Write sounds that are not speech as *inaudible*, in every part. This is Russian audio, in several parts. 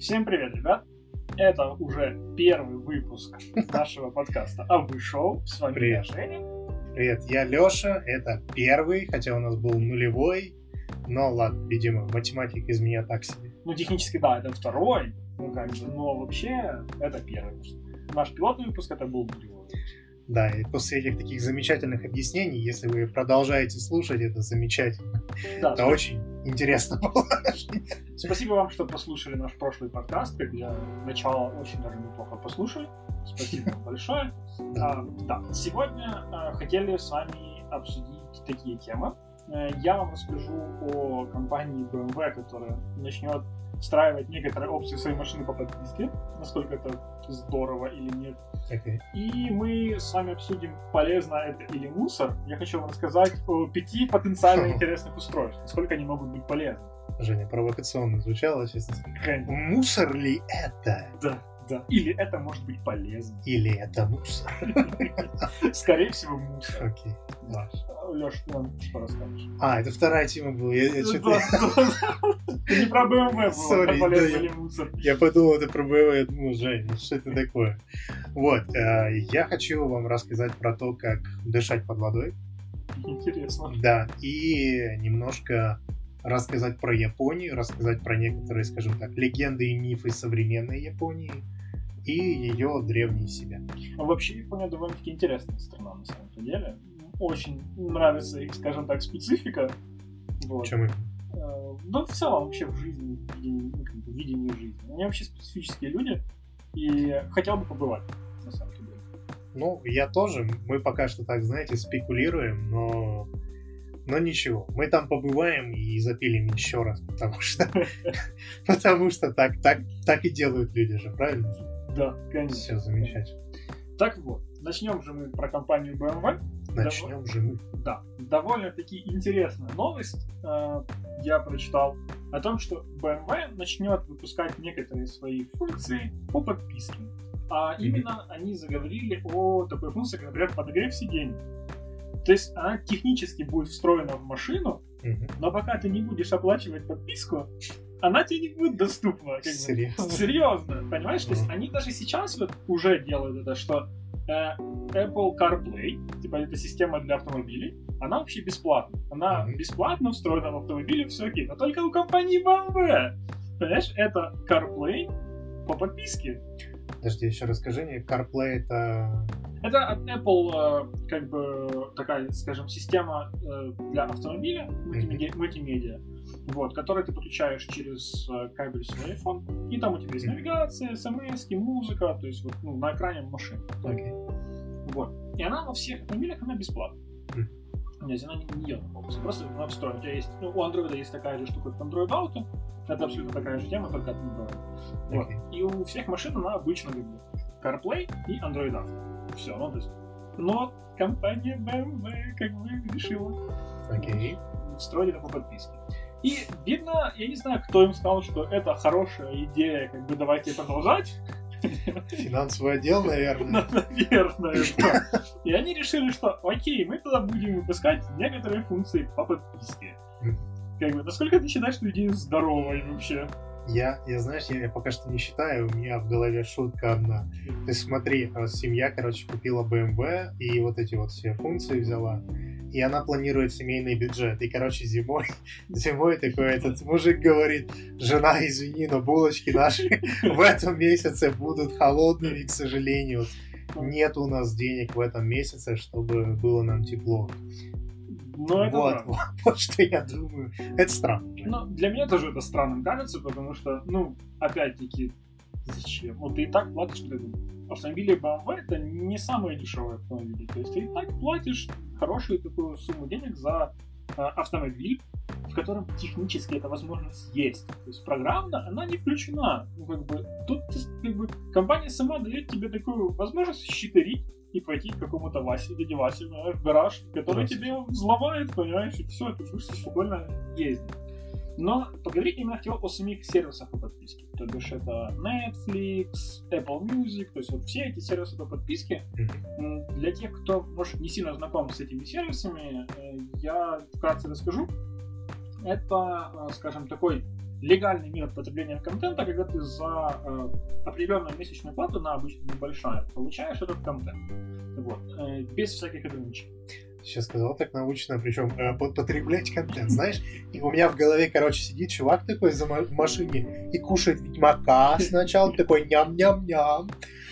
Всем привет, ребят! Это уже первый выпуск нашего подкаста А вы шоу. С вами Привет. я, Женя. Привет, я Лёша, это первый, хотя у нас был нулевой, но ладно, видимо, математика из меня так себе. Ну, технически, да, это второй, ну, как бы, но вообще это первый. Наш пилотный выпуск это был нулевой. Да, и после этих таких замечательных объяснений, если вы продолжаете слушать, это замечательно. Да, Это очень интересно *laughs* было. Спасибо вам, что послушали наш прошлый подкаст. Как для начала очень даже неплохо послушали. Спасибо вам большое. Да. А, Да, сегодня а, хотели с вами обсудить такие темы. Э, Я вам расскажу о компании BMW, которая начнет встраивать некоторые опции свои машины по подписке, насколько это здорово или нет. Окей. И мы с вами обсудим, полезно это или мусор. Я хочу вам рассказать о пяти потенциально интересных устройств, насколько они могут быть полезны. Женя, провокационно звучало, честно сказать. Мусор ли это? Да, да. Или это может быть полезно. Или это мусор? *laughs* Скорее всего, мусор. Окей. Да. Леш, нам что расскажешь? А, это вторая тема была. Я, я Да, да. Не про BMW было, Sorry, полезно да, или мусор. Я подумал, это про БМВ, я думал, Жень, ну что это такое? Вот, э, я хочу вам рассказать про то, как дышать под водой, Интересно. да, и немножко рассказать про Японию, рассказать про некоторые, скажем так, легенды и мифы современной Японии и ее древние себя. А Вообще Япония довольно-таки интересная страна на самом деле. Очень нравится их, скажем так, специфика. Вот. Чем? Э, Да, в целом вообще в жизни, в видении, ну, как бы, видении жизни. Они вообще специфические люди, и хотел бы побывать, на самом деле. Ну, я тоже, мы пока что так, знаете, спекулируем, но... Но ничего, мы там побываем и запилим еще раз, потому что, *laughs* потому что так, так, так и делают люди же, правильно? Да, конечно. Все замечательно. Так вот, начнем же мы про компанию BMW. Начнем же мы. Да, довольно-таки интересная новость э, я прочитал о том, что BMW начнет выпускать некоторые свои функции по подписке. А именно они заговорили о такой функции, как, например, подогрев сидений. То есть она технически будет встроена в машину, Мгм. но пока ты не будешь оплачивать подписку, она тебе не будет доступна. как бы. Серьезно? Серьезно, понимаешь? То есть они даже сейчас вот уже делают это, что э, Apple CarPlay, типа это система для автомобилей, она вообще бесплатна. Она бесплатно встроена в автомобиле, все окей. Но только у компании BMW. Понимаешь, это CarPlay по подписке. Подожди, еще расскажи мне, CarPlay это... Это от Apple э, как бы такая, скажем, система э, для автомобиля мультимеди- мультимедиа, вот, которую ты подключаешь через э, кабель свой iPhone, и там у тебя есть навигация, смс, музыка, то есть вот, ну, на экране машины. Окей. Вот. И она во всех автомобилях, она бесплатна. Мгм. Нет, она не, не ее полностью. Просто она встроена. У тебя есть, ну, у Android есть такая же штука, как Android Auto. Это абсолютно такая же тема, только от Android. Вот. И у всех машин она обычно как бы CarPlay и Android Auto. Все, ну то есть. Но компания BMW как бы решила Окей. строить это по подписке. И видно, я не знаю, кто им сказал, что это хорошая идея, как бы давайте продолжать. Финансовый отдел, наверное. Наверное, да. И они решили, что окей, мы тогда будем выпускать некоторые функции по подписке. Как бы, насколько ты считаешь, что идея здоровая вообще? Я, я, знаешь, я, я пока что не считаю, у меня в голове шутка одна. То есть смотри, э, семья, короче, купила BMW и вот эти вот все функции взяла. И она планирует семейный бюджет. И, короче, зимой, *laughs* зимой такой этот мужик говорит, жена, извини, но булочки наши *laughs* в этом месяце будут холодными, к сожалению. Нет у нас денег в этом месяце, чтобы было нам тепло. Но это вот, вот, *laughs* вот что я думаю. Это странно. Ну, для меня тоже это странным кажется, потому что, ну, опять-таки, зачем? Вот ты и так платишь, для автомобили BMW это не самые дешевые автомобили. То есть ты и так платишь хорошую такую сумму денег за э, автомобиль, в котором технически эта возможность есть. То есть программно она не включена. Ну, как бы, тут как бы, компания сама дает тебе такую возможность щитерить и пойти к какому-то Васе, дяде Васе в гараж, который Здравствуйте. тебе взломает, понимаешь, и все, ты будешь спокойно ездить. Но поговорить именно хотел о самих сервисах по подписке. То бишь это Netflix, Apple Music, то есть вот все эти сервисы по подписке. Для тех, кто, может, не сильно знаком с этими сервисами, э, я вкратце расскажу. Это, э, скажем, такой легальный мир потребления контента, когда ты за э, определенную месячную плату, на обычно небольшая, получаешь этот контент. Вот. Э, без всяких ограничений. Сейчас сказал так научно, причем э, потреблять контент. Знаешь, и у меня в голове, короче, сидит чувак такой за в машине и кушает Ведьмака сначала, такой ням-ням-ням.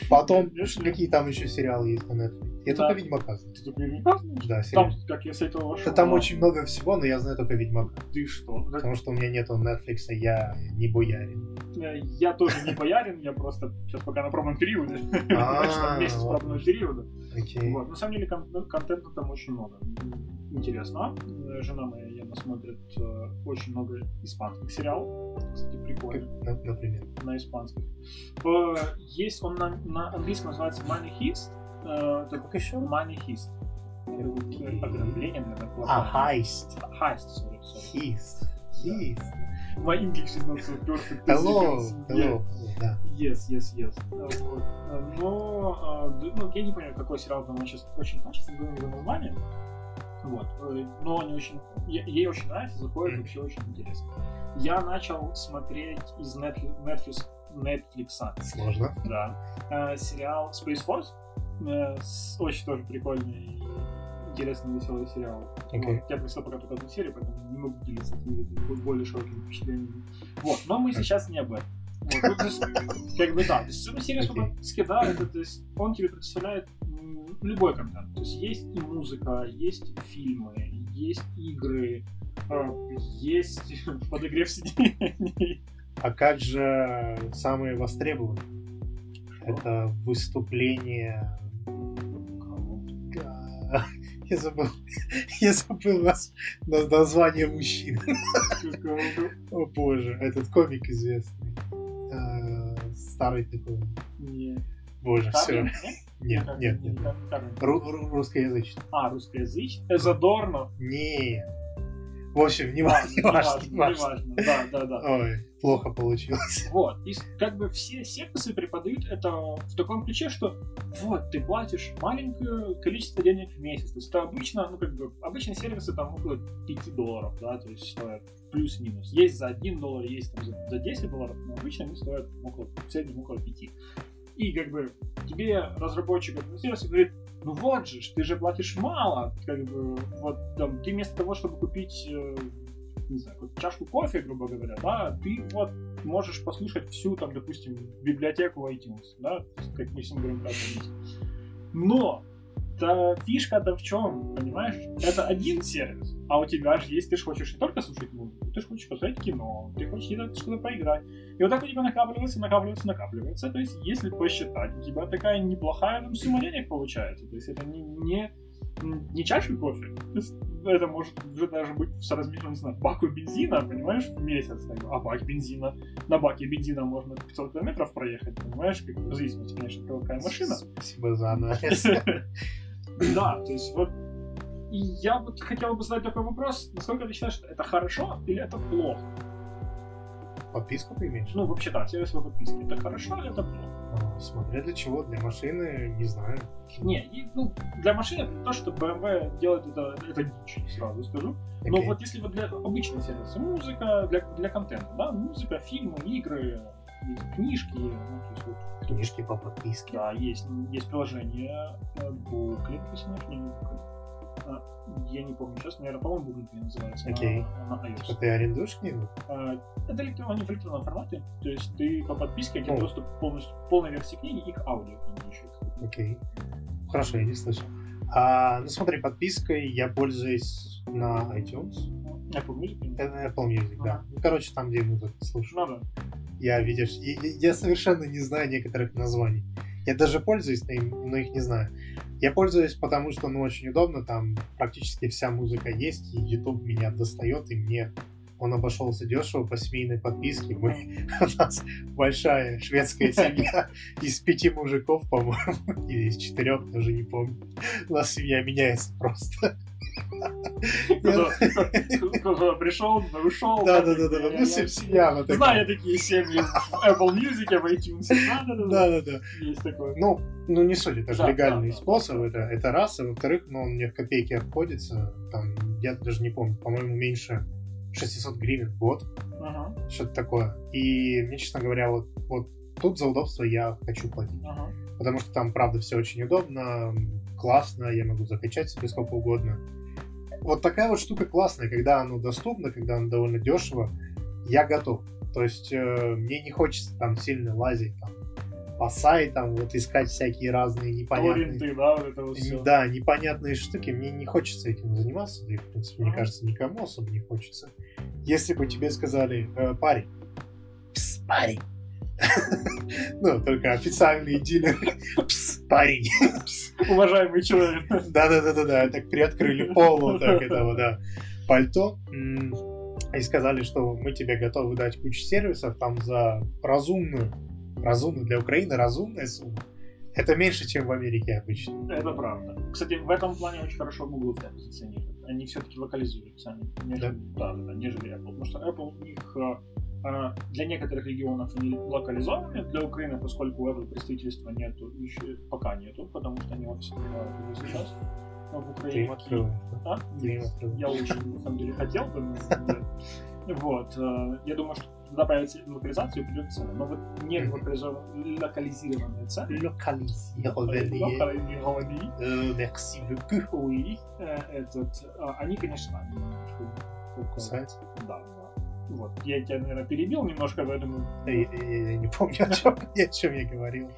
Потом какие там еще сериалы есть на Netflix. Я Да. только Ведьмака знаю. Ты только Ведьмака знаешь? Да, Там, сериал. как я с этого вошел. Да там а, очень много всего, но я знаю только Ведьмака. Ты что? Потому что у меня нету Netflix, я не боярин. э, Я тоже не боярин, я просто сейчас пока на пробном периоде. *laughs* А, там месяц пробного периода. Окей. На самом деле ну, контента там очень много. Интересно. Э, Жена моя явно смотрит э, очень много испанских сериалов. Кстати, прикольно. Например. На испанском. Есть он на английском называется Money Heist. Э, это. Это вот, э, ограбление, наверное, А, хайст. Heist, sorry, sorry. Хист. Хист. My English is not so perfect. Hello. Hello. Yes, yes, yes. Вот. Но, э, ну, я не понимаю, какой сериал там сейчас очень качественный, было его название. Вот. Э, Но они очень... Ей очень нравится, заходит вообще очень интересно. Я начал смотреть из Netflix, Netflix, Сложно. да, сериал Space Force. Очень тоже прикольный и интересный, веселый сериал. Окей. Вот. Я прочитал пока только одну серию, поэтому не могу делиться более широкими впечатлениями. Вот, но мы сейчас не об этом. Вот, ну, то есть, как бы да, то есть эту серию сколько скидает, то есть он тебе представляет любой контент. То есть есть и музыка, есть фильмы, есть игры, э, есть *laughs* подогрев сидений. А как же самые востребованные? Это выступление... Я забыл. *laughs* Я забыл нас на- название мужчин. О боже, этот комик известный. Э, Старый такой. Не. Боже, все. Нет, нет, нет. Русскоязычный. А, русскоязычный. Задорнов. Не. В общем, не А, важно, не важно, не не важно. важно. Да, да, да. Ой, плохо получилось. Вот. И как бы все сервисы преподают это в таком ключе, что вот, ты платишь маленькое количество денег в месяц. То есть это обычно, ну как бы, обычные сервисы там около 5 долларов, да, то есть стоят плюс-минус. Есть за 1 доллар, есть там за, за 10 долларов, но обычно они стоят около, в среднем около 5. И как бы тебе разработчик этого сервиса говорит, ну вот же, ты же платишь мало, как бы, вот там, ты вместо того, чтобы купить, э, не знаю, чашку кофе, грубо говоря, да, ты вот можешь послушать всю, там, допустим, библиотеку iTunes, да, как мы говорим, как это есть. Но та фишка-то в чем, понимаешь? Это один сервис, а у тебя же есть, ты же хочешь не только слушать музыку, ты же хочешь посмотреть кино, ты хочешь что-то поиграть. И вот так у тебя накапливается, накапливается, накапливается. То есть, если посчитать, у тебя такая неплохая там, сумма денег получается. То есть, это не, не, не чашка кофе. То есть, это может уже даже быть соразмерно, не знаю, баку бензина, понимаешь, в месяц. А бак бензина, на баке бензина можно 500 километров проехать, понимаешь, как, в зависимости, конечно, от того, какая машина. Спасибо за анализ. *laughs* Да, то есть вот и я вот хотел бы задать такой вопрос, насколько ты считаешь, что это хорошо или это плохо? Подписку ты имеешь? Ну, вообще, да, сервис по подписке, это хорошо или это плохо? А, Смотря для чего, для машины, не знаю. Не, и, ну, для машины то, что BMW делает, это, это дичь, сразу скажу. Но Окей. вот если вот для обычного сервиса, музыка, для, для контента, да, музыка, фильмы, игры, есть книжки, ну, то есть вот, Книжки по подписке. Да, есть, есть приложение э, Booklet, если не Booklet. А, Я не помню сейчас, наверное, по-моему, Booklet называется Окей. на, на iOS. А ты арендуешь книгу? А, Это электрон- они в электронном формате, то есть ты по подписке один доступ полностью полной версии книги и к аудио книги еще. Окей. Хорошо, я не слышал. А, ну смотри, подпиской я пользуюсь на iTunes. Apple Music. Apple Music, да. Ну, короче, там, где я музыку слушаю. Ну да. Я, видишь, и- я совершенно не знаю некоторых названий. Я даже пользуюсь, но их не знаю. Я пользуюсь, потому что, ну, очень удобно, там практически вся музыка есть, и YouTube меня достает, и мне он обошелся дешево по семейной подписке. Мы, *laughs* у нас большая шведская семья *laughs* из пяти мужиков, по-моему, *laughs* или из четырех, даже не помню. У нас семья меняется просто. Кто- пришел, ушел. Да, да, да, да. Ну, се- семья Знаю такие семьи в Apple Music, в iTunes. Да, да, да. Да. Есть такое. Ну, ну не суть, это же легальный способ, это, это раз, а во-вторых, ну, он мне в копейки обходится, там, я даже не помню, по-моему, меньше 600 гривен в год, что-то такое. И мне, честно говоря, вот, вот тут за удобство я хочу платить. Потому что там, правда, все очень удобно, классно, я могу закачать себе сколько угодно. Вот такая вот штука классная, когда оно доступно, когда оно довольно дешево, я готов. То есть э, мне не хочется там сильно лазить там, по сайтам, вот искать всякие разные непонятные... Торренты, да, вот это вот все. Да, непонятные штуки, мне не хочется этим заниматься, да и, в принципе, мне кажется, никому особо не хочется. Если бы тебе сказали, «Э, парень, пс, парень, ну, только официальные дилеры, пс, парень, Уважаемый человек. да-да-да-да-да, так приоткрыли пол, вот так этого, да, пальто, и сказали, что мы тебе готовы дать кучу сервисов там за разумную, разумную для Украины разумная сумма. Это меньше, чем в Америке обычно. Это правда. Кстати, в этом плане очень хорошо Google себя позиционирует. Они все-таки локализуют сами, нежели, да? Да, да, нежели Apple. Потому что Apple у них э, для некоторых регионов они локализованы, для Украины, поскольку Apple представительства нету, еще пока нету, потому что они офис открывают уже сейчас э, в Ты Украине. открыл. А? Ты. Я очень, на самом деле, хотел бы, но. *laughs* Вот. э, Я думаю, что когда появится локализация, придет цена. Но вот не локализированные цены. Локализированные. Локализированные. Э, Merci beaucoup. Э, этот, они, конечно. Да, да. Вот. Я тебя, наверное, перебил немножко, поэтому... Я, я- я не помню, о чем, *laughs* о чем я говорил.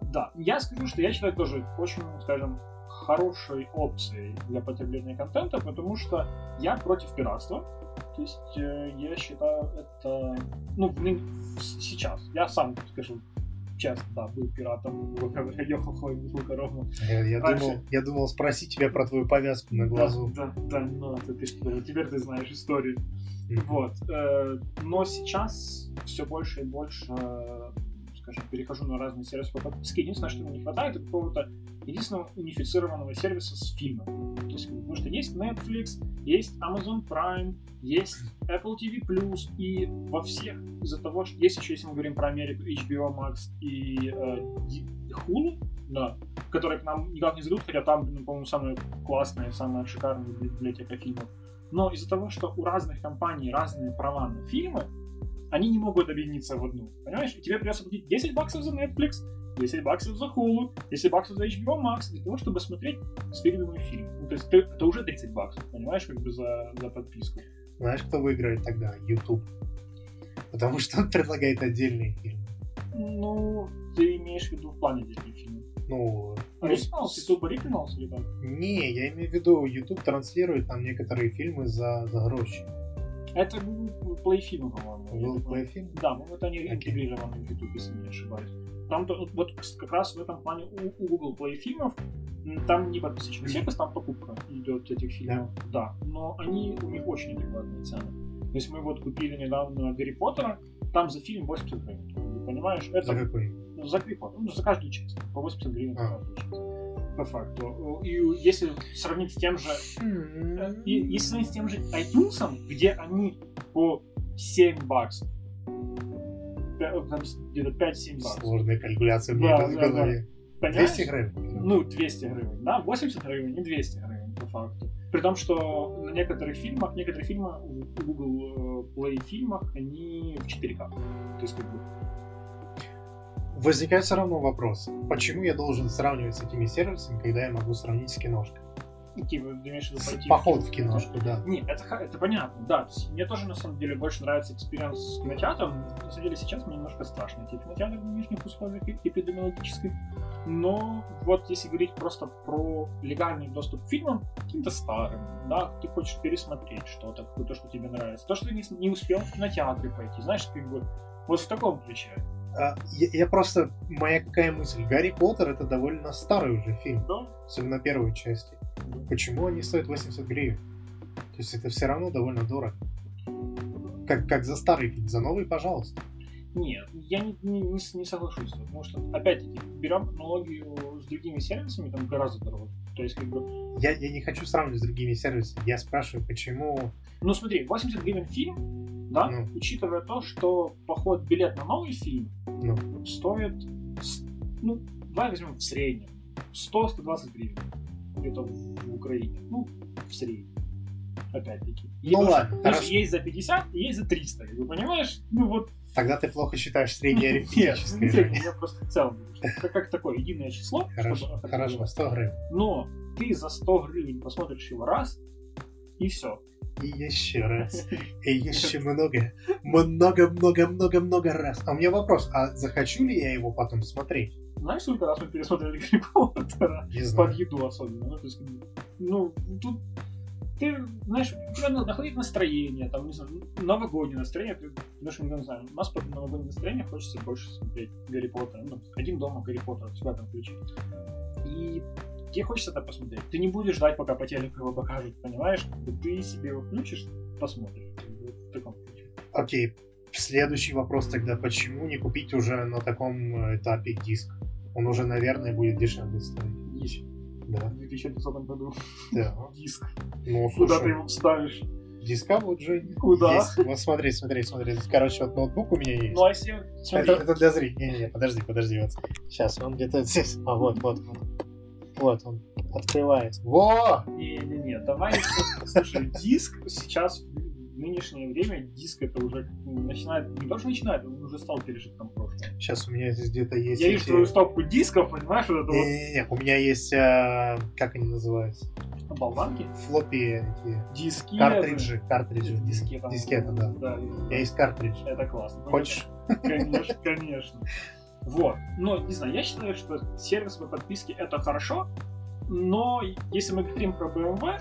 Да, я скажу, что я считаю тоже очень, скажем, хорошей опцией для потребления контента, потому что я против пиратства. То есть э, я считаю это... Ну, в- сейчас. Я сам, скажу, честно, да, был пиратом, *laughs* ехал бутылку ровно. Я, я Раньше- думал, я думал спросить тебя про твою повязку на глазу. Да, да, да, ну, это ты что, теперь ты знаешь историю. Мгм. Вот. э, Но сейчас все больше и больше, э, скажем, перехожу на разные сервисы по подписке. Единственное, что мне не хватает, это какого-то единственного унифицированного сервиса с фильмом. То есть, потому что есть Netflix, есть Amazon Prime, есть Apple TV+, и во всех из-за того, что есть еще, если мы говорим про Америку, HBO Max и э, Hulu, да, которые к нам никак не зайдут, хотя там, ну, по-моему, самая классная, самая шикарная библиотека фильмов. Но из-за того, что у разных компаний разные права на фильмы, они не могут объединиться в одну. Понимаешь? И тебе придется платить 10 баксов за Netflix, 10 баксов за Hulu, 10 баксов за HBO Max для того, чтобы смотреть сфильмовый фильм. Ну, то есть ты- это уже 30 баксов, понимаешь, как бы за, за подписку. Знаешь, кто выиграет тогда? YouTube. Потому что он предлагает отдельные фильмы. Ну, ты имеешь в виду в плане отдельных фильмов. Ну, Originals, YouTube Originals или как? не, я имею в виду, YouTube транслирует там некоторые фильмы за, за гроши. Это Google Play фильмы, по-моему. Google Я думаю. Play фильм? Да, ну вот они Окей. интегрированы в YouTube, если не ошибаюсь. Там то- вот- как раз в этом плане у, у Google Play фильмов м, там не подписочный сервис, там покупка идет этих фильмов. Да. Но они у них очень адекватные цены. То есть мы вот купили недавно Гарри Поттера, там за фильм 80 гривен. Ты понимаешь? Это За какой? ну, за Гарри Поттер, ну, за каждую часть. По 80 гривен за А. каждую часть. По факту. И если сравнить с тем же Э, И если сравнить с тем же iTunes, где они по 7 баксов, с- где-то 5-7 баксов. Сложная калькуляция Да, в да, голове. Понимаешь? 200 гривен? Ну, 200 гривен, да, 80 гривен, не 200 гривен, по факту. При том, что на некоторых фильмах, некоторые фильмы в Google э, Play фильмах, они в 4К. То есть, как бы, Возникает все равно вопрос. Почему я должен сравнивать с этими сервисами, когда я могу сравнить с киношкой? типа, ты имеешь в виду пойти Поход в киношку, да. Нет, это, это понятно, да. Мне тоже, на самом деле, больше нравится experience с кинотеатром. На самом деле, сейчас мне немножко страшно идти в кинотеатр в нынешних условиях эпидемиологических. Но вот если говорить просто про легальный доступ к фильмам, каким-то старым, да, ты хочешь пересмотреть что-то, то, что тебе нравится. То, что ты не, не успел в кинотеатре пойти, знаешь, как бы вот в таком ключе. А, я, я просто... Моя какая мысль? Гарри Поттер это довольно старый уже фильм, Да? особенно первой части. Почему они стоят 80 гривен? То есть это все равно довольно дорого. Как, как за старый фильм, за новый, пожалуйста. Нет, я не, не, не не соглашусь, потому что, опять-таки, берем аналогию с другими сервисами, там гораздо дороже. То есть, как бы, Я, я не хочу сравнивать с другими сервисами. Я спрашиваю, почему... Ну смотри, 80 гривен фильм, да, Ну. учитывая то, что поход билет на новый фильм Ну, стоит, ну, давай возьмем в среднем, 100-120 гривен где-то в, Украине, ну, в среднем. Опять-таки. Ну Есть- ладно, то есть хорошо. есть за 50, и есть за 300. Вы понимаешь? Ну вот Тогда ты плохо считаешь *laughs* Нет, среднеарифметическое. не же. средний, я просто в целом что это как такое единое число. Хорошо, хорошо, 100 гривен. Но ты за 100 гривен посмотришь его раз, и все. И еще раз. И еще много, много, много, много, много раз. А у меня вопрос, а захочу ли я его потом смотреть? Знаешь, сколько раз мы пересмотрели Гарри *laughs* Поттера? Не Под знаю. еду особенно. Ну, то есть, ну, тут ты, знаешь, у тебя на- находить настроение, там, не знаю, новогоднее настроение, ты, потому что, не знаю, у нас под новогоднее настроение хочется больше смотреть Гарри Поттера, ну, один дома Гарри Поттера, в этом ключе. И тебе хочется это посмотреть. Ты не будешь ждать, пока по телеку его покажут, понимаешь? Ты себе его включишь, посмотришь. В таком ключе. Окей, следующий вопрос тогда, почему не купить уже на таком э, этапе диск? Он уже, наверное, будет дешевле стоить. Есть Да, в 2020 году да. *laughs* диск. Ну, Куда ты слушай, его вставишь? диска вот же Куда? есть. Вот смотри, смотри, смотри. Короче, вот ноутбук у меня есть. Ну, а если... Смотри, Это, это для зрителей. Не-не-не, подожди, подожди. Вот. Сейчас, он где-то здесь. А, вот, вот, вот. Вот он открывается. Во! Не-не-не, давай, слушай, диск сейчас, в нынешнее время, диск это уже начинает, не то, что начинает, он уже стал пережитком прошлого. Сейчас у меня здесь где-то есть Я вижу эти- твою стопку дисков, понимаешь, вот это Не-не-не, у меня есть, а, как они называются? вот болванки, Флоппи эти, диски. картриджи, картриджи. Дискета. Дискета, да. Да, У меня есть картридж. это классно. Хочешь? Конечно, конечно. Вот. Но, не знаю, я считаю, что сервисные подписки это хорошо, но если мы говорим про BMW,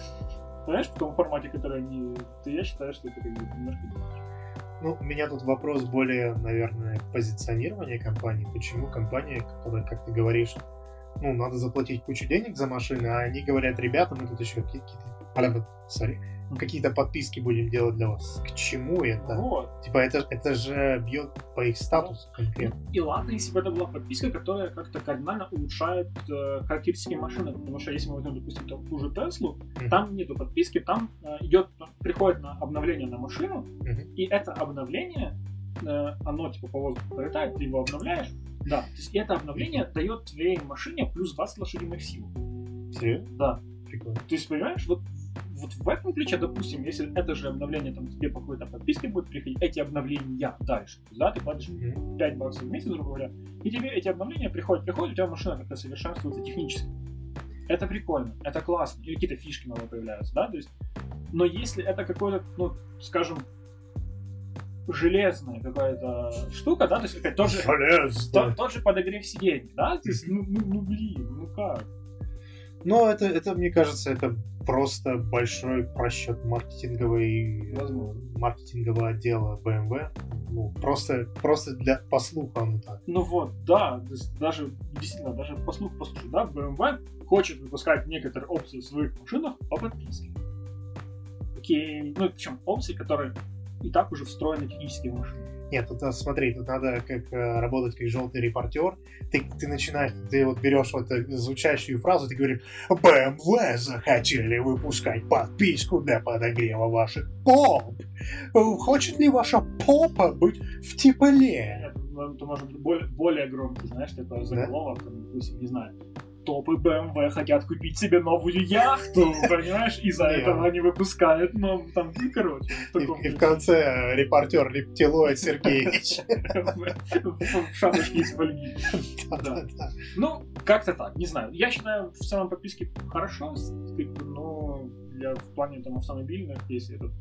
знаешь, в том формате, который они, то я считаю, что это как бы немножко. Ну, у меня тут вопрос более, наверное, позиционирования компании. Почему компания, которая, как ты говоришь, ну, надо заплатить кучу денег за машины, а они говорят, ребята, мы тут еще какие-то, sorry, какие-то подписки будем делать для вас. К чему это? Вот. Типа, это, это же бьет по их статусу конкретно. И ладно, если бы это была подписка, которая как-то кардинально улучшает э, характеристики машины. Потому что если мы возьмем, допустим, ту, ту же Теслу, Мгм. там нету подписки, там э, идет, приходит на обновление на машину, Мгм. и это обновление, э, оно типа по воздуху пролетает, ты его обновляешь. Да, то есть это обновление дает твоей машине плюс 20 лошадиных сил. Серьезно? Да. Прикольно. То есть, понимаешь, вот, вот в этом ключе, допустим, если это же обновление там тебе по какой-то подписке будет приходить, эти обновления дальше, да, ты платишь Мгм. 5 баксов в месяц, грубо говоря, и тебе эти обновления приходят, приходят, у тебя машина как-то совершенствуется технически. Это прикольно, это классно, или какие-то фишки новые появляются, да, то есть, но если это какой-то, ну, скажем, железная какая-то штука, да, то есть, опять тот же, тот, тот же подогрев сидений, да, то есть, ну, ну, ну, блин, ну как? Ну, это, это, мне кажется, это просто большой просчет маркетинговой, Возможно. маркетингового отдела BMW. Ну, просто, просто для по слуху оно так. Ну вот, да, даже, действительно, даже по слуху послушай, да, BMW хочет выпускать некоторые опции в своих машинах по подписке. Окей, ну причем опции, которые и так уже встроены технически в машину. Нет, тут надо, смотри, тут надо как э, работать как желтый репортер. Ты, ты начинаешь, ты вот берешь вот эту звучащую фразу, ты говоришь, BMW захотели выпускать подписку для подогрева ваших поп. Хочет ли ваша попа быть в тепле? Это, ну, это может быть более, более громкий, знаешь, такой заголовок, допустим, не знаю, топы BMW хотят купить себе новую яхту, *laughs* понимаешь, из-за Не. этого они выпускают, но там, ну, короче, И, и в конце э, репортер Рептилоид Сергеевич. *laughs* в шапочке из фольги. *laughs* Ну, как-то так, не знаю. Я считаю, в целом подписки хорошо, бы, но для, в плане там автомобильных, если это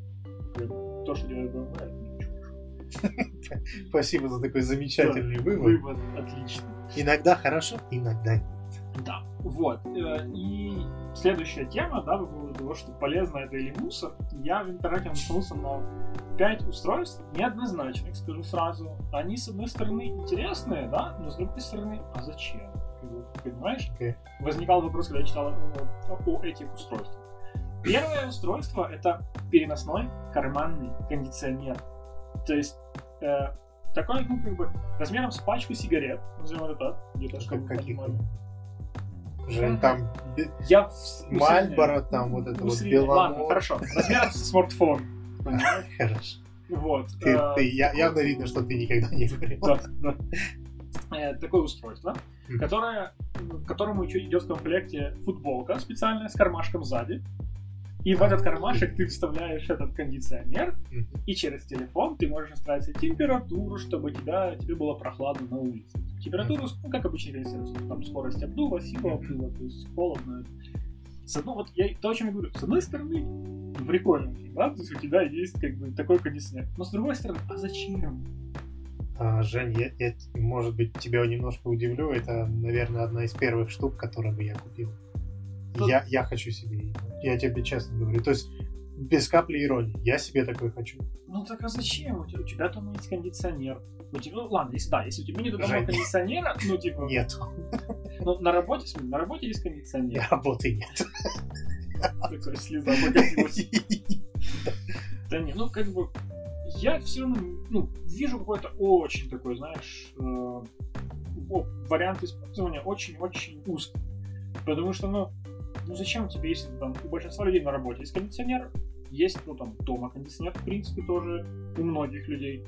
то, что делает BMW, это хорошо. Спасибо за такой замечательный вывод. Вывод отличный. Иногда хорошо, иногда нет. Да, вот. Э, И следующая тема, да, по поводу того, что полезно это или мусор. Я в интернете наткнулся на 5 устройств неоднозначных, скажу сразу. Они, с одной стороны, интересные, да, но с другой стороны, а зачем? Понимаешь? Окей. Возникал вопрос, когда я читал э, о этих устройствах. Первое устройство это переносной карманный кондиционер. То есть э, такой, ну, как бы, размером с пачку сигарет, назовем это так, где-то, чтобы Как, каких понимали. Жень, там Я. Мальборо, там вот это вот Усредняю. Ладно, Беломор. хорошо. Размером с смартфон. *laughs* Хорошо. Вот. Ты, э, ты- я- явно видно, что ты никогда не говорил. да, да. Э, Такое устройство, которое, к которому еще идет в комплекте футболка специальная с кармашком сзади. И в этот кармашек ты вставляешь этот кондиционер, и через телефон ты можешь настраивать температуру, чтобы тебя, тебе было прохладно на улице. Температуру, ну, как обычно кондиционер, там скорость обдува, сила обдува, то есть холодно. С одной, вот я то, о чем я говорю, с одной стороны, прикольно, да, то есть у тебя есть как бы такой кондиционер. Но с другой стороны, а зачем? А, Жень, я, я, может быть, тебя немножко удивлю. Это, наверное, одна из первых штук, которые бы я купил. Ну- Я, я хочу себе. Я тебе честно говорю. То есть, без капли иронии. Я себе такой хочу. Ну так а зачем? У тебя, у тебя дома есть кондиционер. У тебя, ну ладно, если да, если у тебя нет дома Жень. кондиционера, ну типа, Нет, ну, на работе, смотри, на работе есть кондиционер. работы нет. Такая слеза покатилась. Да не, ну как бы я все равно ну, вижу какой-то очень такой, знаешь, э, вариант использования очень-очень узкий. Потому что, ну, ну зачем тебе, если там у большинства людей на работе есть кондиционер, есть, ну там, дома кондиционер, в принципе, тоже у многих людей.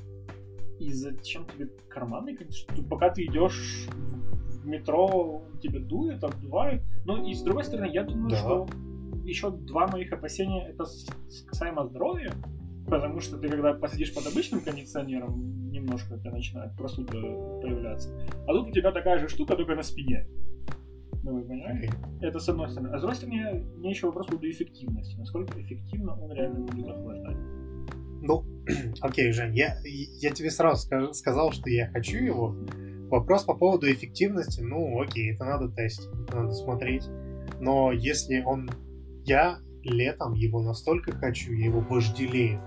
И зачем тебе кондиционер? Тут Пока ты идешь в метро, тебе дует, обдувает. Ну и с другой стороны, я думаю, Да. что еще два моих опасения это касаемо здоровья, потому что ты когда посидишь под обычным кондиционером, немножко тебя начинает простуда появляться. А тут у тебя такая же штука, только на спине. Ну, вы понимаете? Это с одной стороны. А с другой стороны, мне еще вопрос по эффективности. Насколько эффективно он реально будет охлаждать. Ну, *clears throat* окей, Жень, я, я тебе сразу ска- сказал, что я хочу его. Вопрос по поводу эффективности, ну, окей, это надо тестить, это надо смотреть. Но если он... Я летом его настолько хочу, я его вожделею.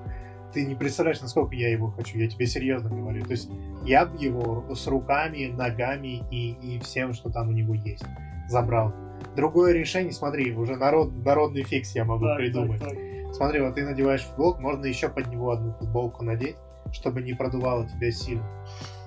Ты не представляешь, насколько я его хочу, я тебе серьезно говорю. То есть я бы его с руками, ногами и, и всем, что там у него есть, забрал. Другое решение, смотри, уже народ, народный фикс я могу Так, придумать. так, так. Смотри, вот ты надеваешь футболку, можно еще под него одну футболку надеть, чтобы не продувало тебя сильно.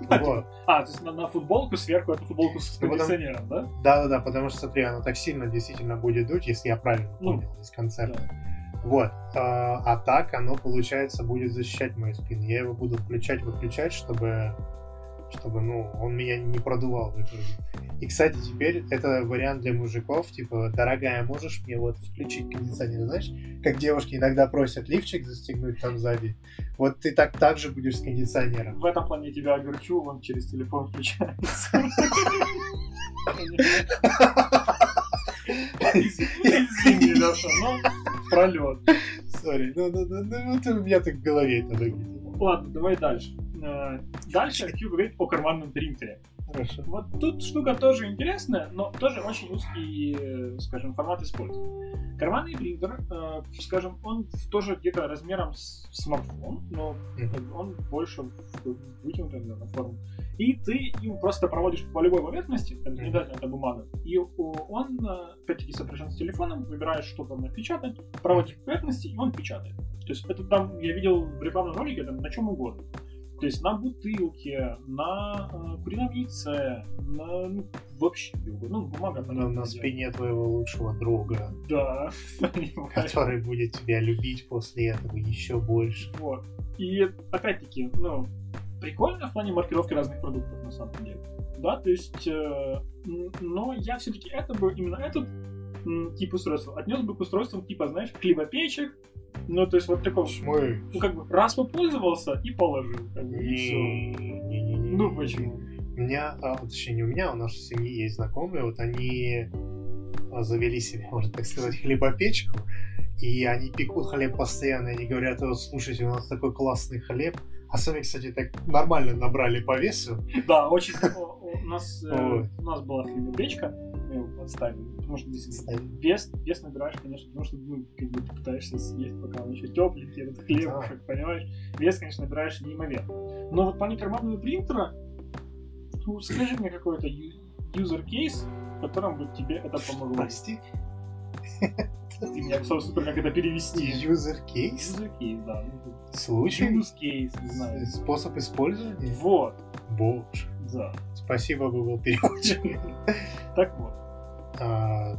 А, Вот. А, то есть на, на футболку сверху эту футболку с кондиционером, да? Да-да-да, потому что, смотри, она так сильно действительно будет дуть, если я правильно Ну, понял из концепта. Да. Вот. А, а так оно, получается, будет защищать мою спину. Я его буду включать-выключать, чтобы, чтобы, ну, он меня не продувал в итоге. И, кстати, теперь это вариант для мужиков, типа, дорогая, можешь мне вот включить кондиционер, знаешь, как девушки иногда просят лифчик застегнуть там сзади. Вот ты так так же будешь с кондиционером. В этом плане тебя огорчу, он через телефон включается. Извини, Леша, но пролет. Сори, ну, ну, ну, ну, у меня так в голове это выглядит. Ладно, давай дальше. Э, Дальше хочу говорить о карманном принтере. Хорошо. Вот тут штука тоже интересная, но тоже очень узкий, э, скажем, формат использования. Карманный принтер, э, скажем, он тоже где-то размером с смартфон, но он больше в- вытянутый наверное, форму. И ты им просто проводишь по любой поверхности, не обязательно это бумага, и он, опять-таки, сопряжен с телефоном, выбираешь, что там напечатать, проводишь по поверхности, и он печатает. То есть это там, я видел в рекламном ролике, там, на чем угодно. То есть на бутылке, на э, курином яйце, на ну, вообще. Ну, бумага На, на спине твоего лучшего друга, Да, *laughs* который будет тебя любить после этого еще больше. Вот. И опять-таки, ну, прикольно в плане маркировки разных продуктов на самом деле. Да, то есть, э, но я все-таки это бы, именно этот тип устройства отнес бы к устройствам типа, знаешь, хлебопечек, ну, то есть вот такого, Мой... ну, как бы, раз попользовался и положил, как бы, и все. Не-не-не. Ну, почему? У меня, а, точнее, не у меня, у нашей семьи есть знакомые, вот они а, завели себе, *laughs* можно так сказать, хлебопечку, и они пекут хлеб постоянно, и они говорят, вот слушайте, у нас такой классный хлеб, а сами, кстати, так нормально набрали по весу. Да, очень. *laughs* У нас, э, у нас была хлебопечка, его подставили, потому что действительно вес, вес набираешь, конечно, потому что ну, как бы ты пытаешься съесть, пока он еще тепленький, этот хлебушек, понимаешь? Вес, конечно, набираешь неимоверно. Но вот плане карманного принтера, ну, скажи мне какой-то ю- user кейс, в котором бы тебе это помогло. Прости, *laughs* Ты меня супер как это перевести. user case? User кейс, да. ну, Случай? Use кейс, не знаю. Способ использования? Вот, Боже. да. Спасибо, Google переводчик. *laughs* Так вот. А,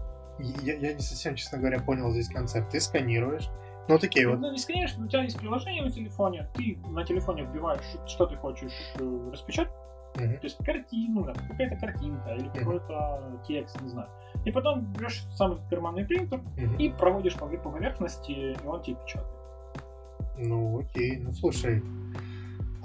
я, я не совсем, честно говоря, понял здесь концепт. Ты сканируешь. Ну, такие вот. Ну, не скажешь, у тебя есть приложение на телефоне, ты на телефоне вбиваешь, что ты хочешь э, распечатать, Мгм. То есть картину, какая-то картинка или какой-то текст, не знаю. И потом берешь самый карманный принтер Мгм. и проводишь по, по поверхности, и он тебе печатает. Ну, окей. Ну, слушай,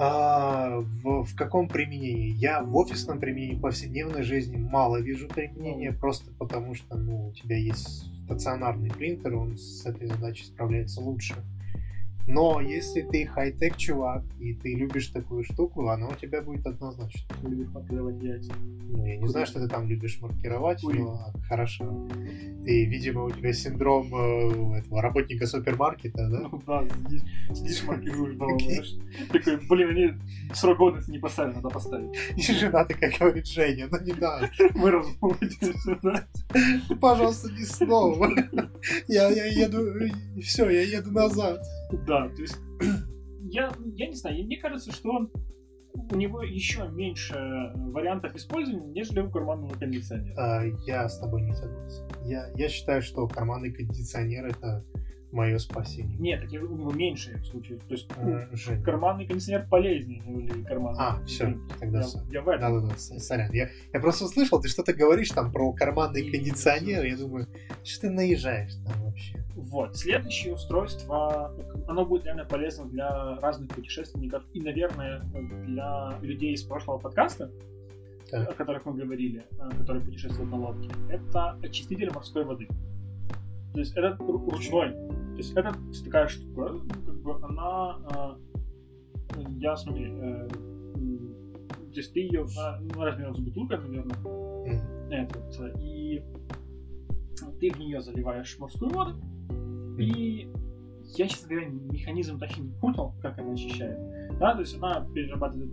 а в, в каком применении? Я в офисном применении в повседневной жизни мало вижу применения, просто потому что, ну, у тебя есть стационарный принтер, он с этой задачей справляется лучше. Но если ты хай-тек чувак, и ты любишь такую штуку, она у тебя будет однозначно. Ты любишь маркировать яйца. Ну, я не знаю, что ты там любишь маркировать, Ой. но хорошо. Ты, видимо, у тебя синдром э, этого работника супермаркета, да? Ну да, сидишь, сидишь маркируешь *laughs* Окей. знаешь. Такой, блин, они срок годности не поставили, надо поставить. И жена такая говорит, Женя, ну не надо. Мы да. Ты, пожалуйста, не снова. Я, я еду, все, я еду назад. Да, то есть *clears throat* я, я не знаю, мне кажется, что у него еще меньше вариантов использования, нежели у карманного кондиционера. А, я с тобой не согласен. Я, я считаю, что карманный кондиционер это мое спасение. Нет, у него меньше в случае. То есть ну, Женя. карманный кондиционер полезнее, нежели карманный. А, все, тогда Я, все. я в этом. Да-да-да, с- сорян. Я, я просто услышал, ты что-то говоришь там про карманный И- кондиционер, я думаю, что ты наезжаешь там вообще? Вот. Следующее устройство, оно будет реально полезно для разных путешественников и, наверное, для людей из прошлого подкаста, Так. о которых мы говорили, э, которые путешествуют на лодке. Это очиститель морской воды. То есть это ру- ручной. То есть это такая штука, ну, как бы она, э, я смотри, э, то есть ты ее на, размером с бутылкой, наверное, Мгм. этот, и ты в нее заливаешь морскую воду, и я, честно говоря, механизм так и не понял, как она очищает. Да, то есть она перерабатывает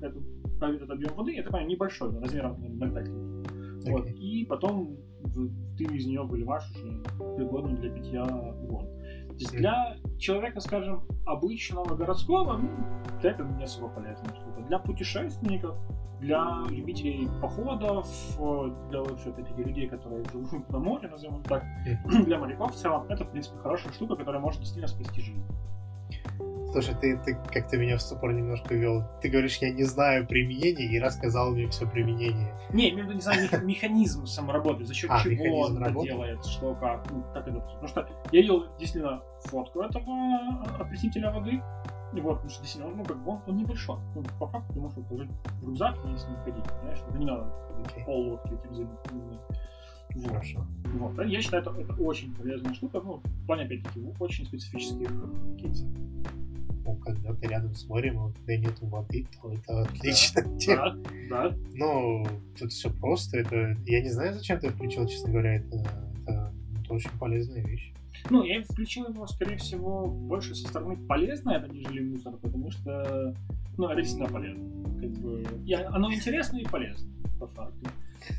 эту, эту- этот объем воды, я так понимаю, небольшой, размером 0,5 литров. Вот, и потом ты из нее выливаешь уже пригодную для питья воду. То есть для человека, скажем, обычного городского, ну, это не особо полезная штука. Для путешественников, для любителей походов, э, для вообще опять-таки людей, которые живут на море, назовем так, для моряков в целом, это, в принципе, хорошая штука, которая может действительно спасти жизнь. Слушай, ты, ты как-то меня в ступор немножко вел. Ты говоришь, я не знаю применения, и рассказал мне все применение. Не, имею в виду, не знаю, мех- *laughs* механизм самоработы, за счет А, чего механизм это делает, что как, ну, как это. Потому что я видел действительно фотку этого окрестителя воды, и вот, потому что действительно, ну, как бы он, он небольшой. Ну, по факту ты можешь положить в рюкзак и с ним ходить, понимаешь? Это не надо Окей. пол лодки этим забить. Хорошо. Вот. Я считаю, это, это очень полезная штука, ну, в плане, опять-таки, очень специфических кейсов. Ну, когда ты рядом с морем, и у тебя нет воды, то это отлично. тема. Да, да. Ну, тут все просто. Это я не знаю, зачем ты включил, честно говоря, это, это, это очень полезная вещь. Ну, я включил его, скорее всего, больше со стороны полезно это, нежели мусор, потому что, ну, это действительно полезно. Как бы, и оно интересно и полезно, по факту.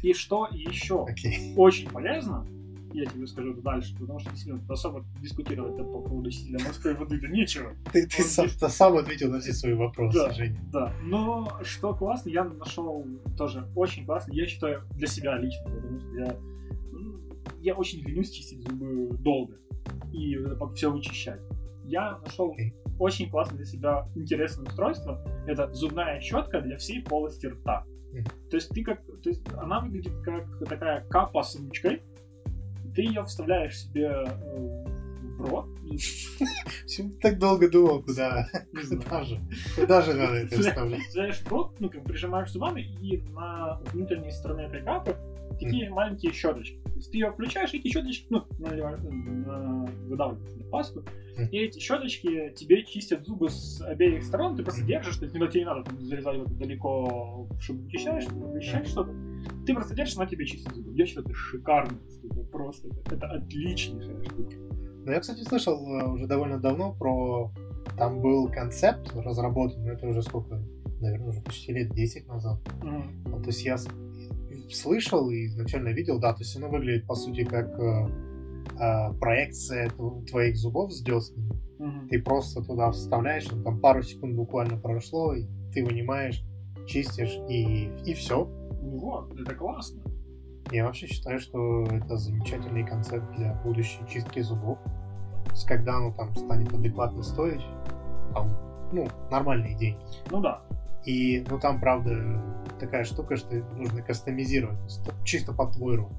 И что еще Окей. очень полезно, я тебе скажу это дальше, потому что действительно особо дискутировать по поводу силы морской воды-то нечего. Ты, ты сам, здесь- ты сам ответил на все свои вопросы, Да. Женя. Да, но что классно, я нашел тоже очень классно, я считаю, для себя лично, потому что я, я очень ленюсь чистить зубы долго и все вычищать. Я нашел Окей. очень классное для себя интересное устройство. Это зубная щетка для всей полости рта. Мгм. То есть ты как, то есть она выглядит как такая капа с ручкой. Ты ее вставляешь себе э, в рот. *laughs* Почему ты так долго думал, куда, куда же, куда же надо это вставлять? Вставляешь в рот, ну, как прижимаешь зубами, и на внутренней стороне этой капы такие маленькие щеточки. То есть ты ее включаешь, и эти щеточки, ну, наливаешь, на- выдавливаешь на пасту, и эти щеточки тебе чистят зубы с обеих сторон, ты просто держишь, то есть тебе не надо там, залезать вот далеко, чтобы вычищаешь, вычищать Мгм. что-то. Ты просто держишь, она тебе чистит зубы. Я считаю, это шикарно. Это просто, это отличнейшая штука. Ну, я, кстати, слышал э, уже довольно давно про... Там был концепт разработан, но это уже сколько? Наверное, уже почти лет 10 назад. Мгм. Ну, то есть я слышал и изначально видел, да, то есть оно выглядит, по сути, как э, э, проекция тв- твоих зубов с деснами. Мгм. Ты просто туда вставляешь, там пару секунд буквально прошло, и ты вынимаешь, чистишь, и, и все. Ну вот, это классно. Я вообще считаю, что это замечательный концепт для будущей чистки зубов. То есть, когда оно там станет адекватно стоить, там, ну, нормальные деньги. Ну да. И, ну, там, правда, такая штука, что нужно кастомизировать. Чисто твой рот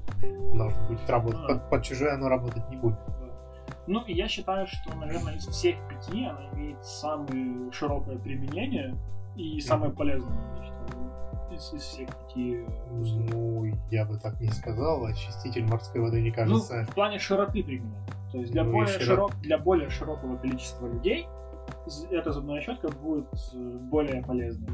должен будет работать. А. Под, под чужой оно работать не будет. Ну, я считаю, что, наверное, из всех пяти она имеет самое широкое применение и самое полезное, я считаю, из, из всех пяти. Ну, я бы так не сказал. Очиститель морской воды, не Ну, кажется... в плане широты применения. То есть для, Ну более широк- широк, для более широкого количества людей эта зубная щетка будет э, более полезной.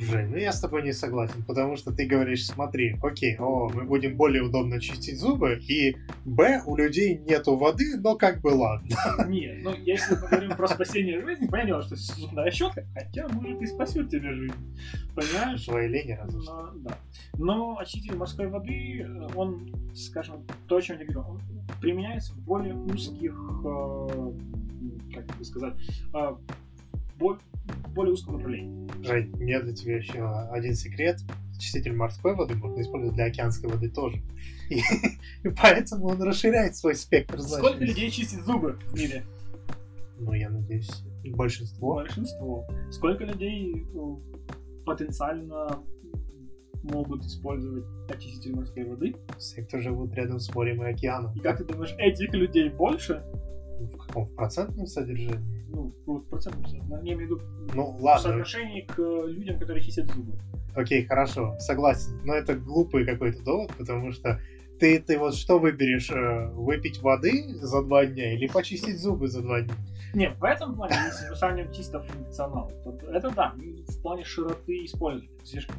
Жень, ну я с тобой не согласен, потому что ты говоришь, смотри, окей, о, мы будем более удобно чистить зубы, и б, у людей нету воды, но как бы ладно. Нет, ну если мы говорим про спасение жизни, понятно, что зубная щетка, хотя может и спасет тебе жизнь. Понимаешь? Твоей лени. Но, да. Но очиститель морской воды, э, он, скажем, то, о чем я говорю, он применяется в более узких, э, как бы сказать, бо- более узком направлении. Жень, у меня для тебя еще один секрет. Очиститель морской воды можно использовать для океанской воды тоже. И, *laughs* и поэтому он расширяет свой спектр Сколько людей чистит зубы в мире? Ну, я надеюсь, большинство. Большинство. Сколько людей э, потенциально могут использовать очиститель морской воды? Все, кто живут рядом с морем и океаном. И как ты думаешь, этих людей больше? В каком в процентном содержании? Ну, вот процентом, я имею в виду Ну, в ладно, соотношении к э, людям, которые чистят зубы. Окей, хорошо, согласен. Но это глупый какой-то довод, потому что ты, ты вот что выберешь? э, Выпить воды за два дня или почистить зубы за два дня? Не, в этом плане, если мы сравним чисто функционал, то это да, в плане широты использования.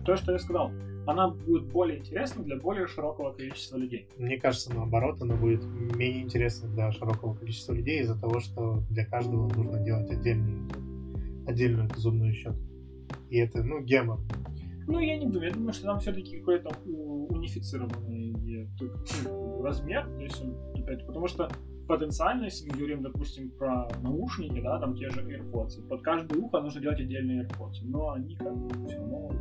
То, что я сказал, она будет более интересна для более широкого количества людей. Мне кажется, наоборот, оно будет менее интересно для широкого количества людей из-за того, что для каждого нужно делать отдельный, отдельную зубную щетку. И это, ну, гемор. Ну, я не думаю, я думаю, что там все-таки какой-то унифицированный э, ну, размер, то есть опять, потому что потенциально, если мы говорим, допустим, про наушники, да, там те же AirPods, под каждое ухо нужно делать отдельные AirPods, но они как бы все равно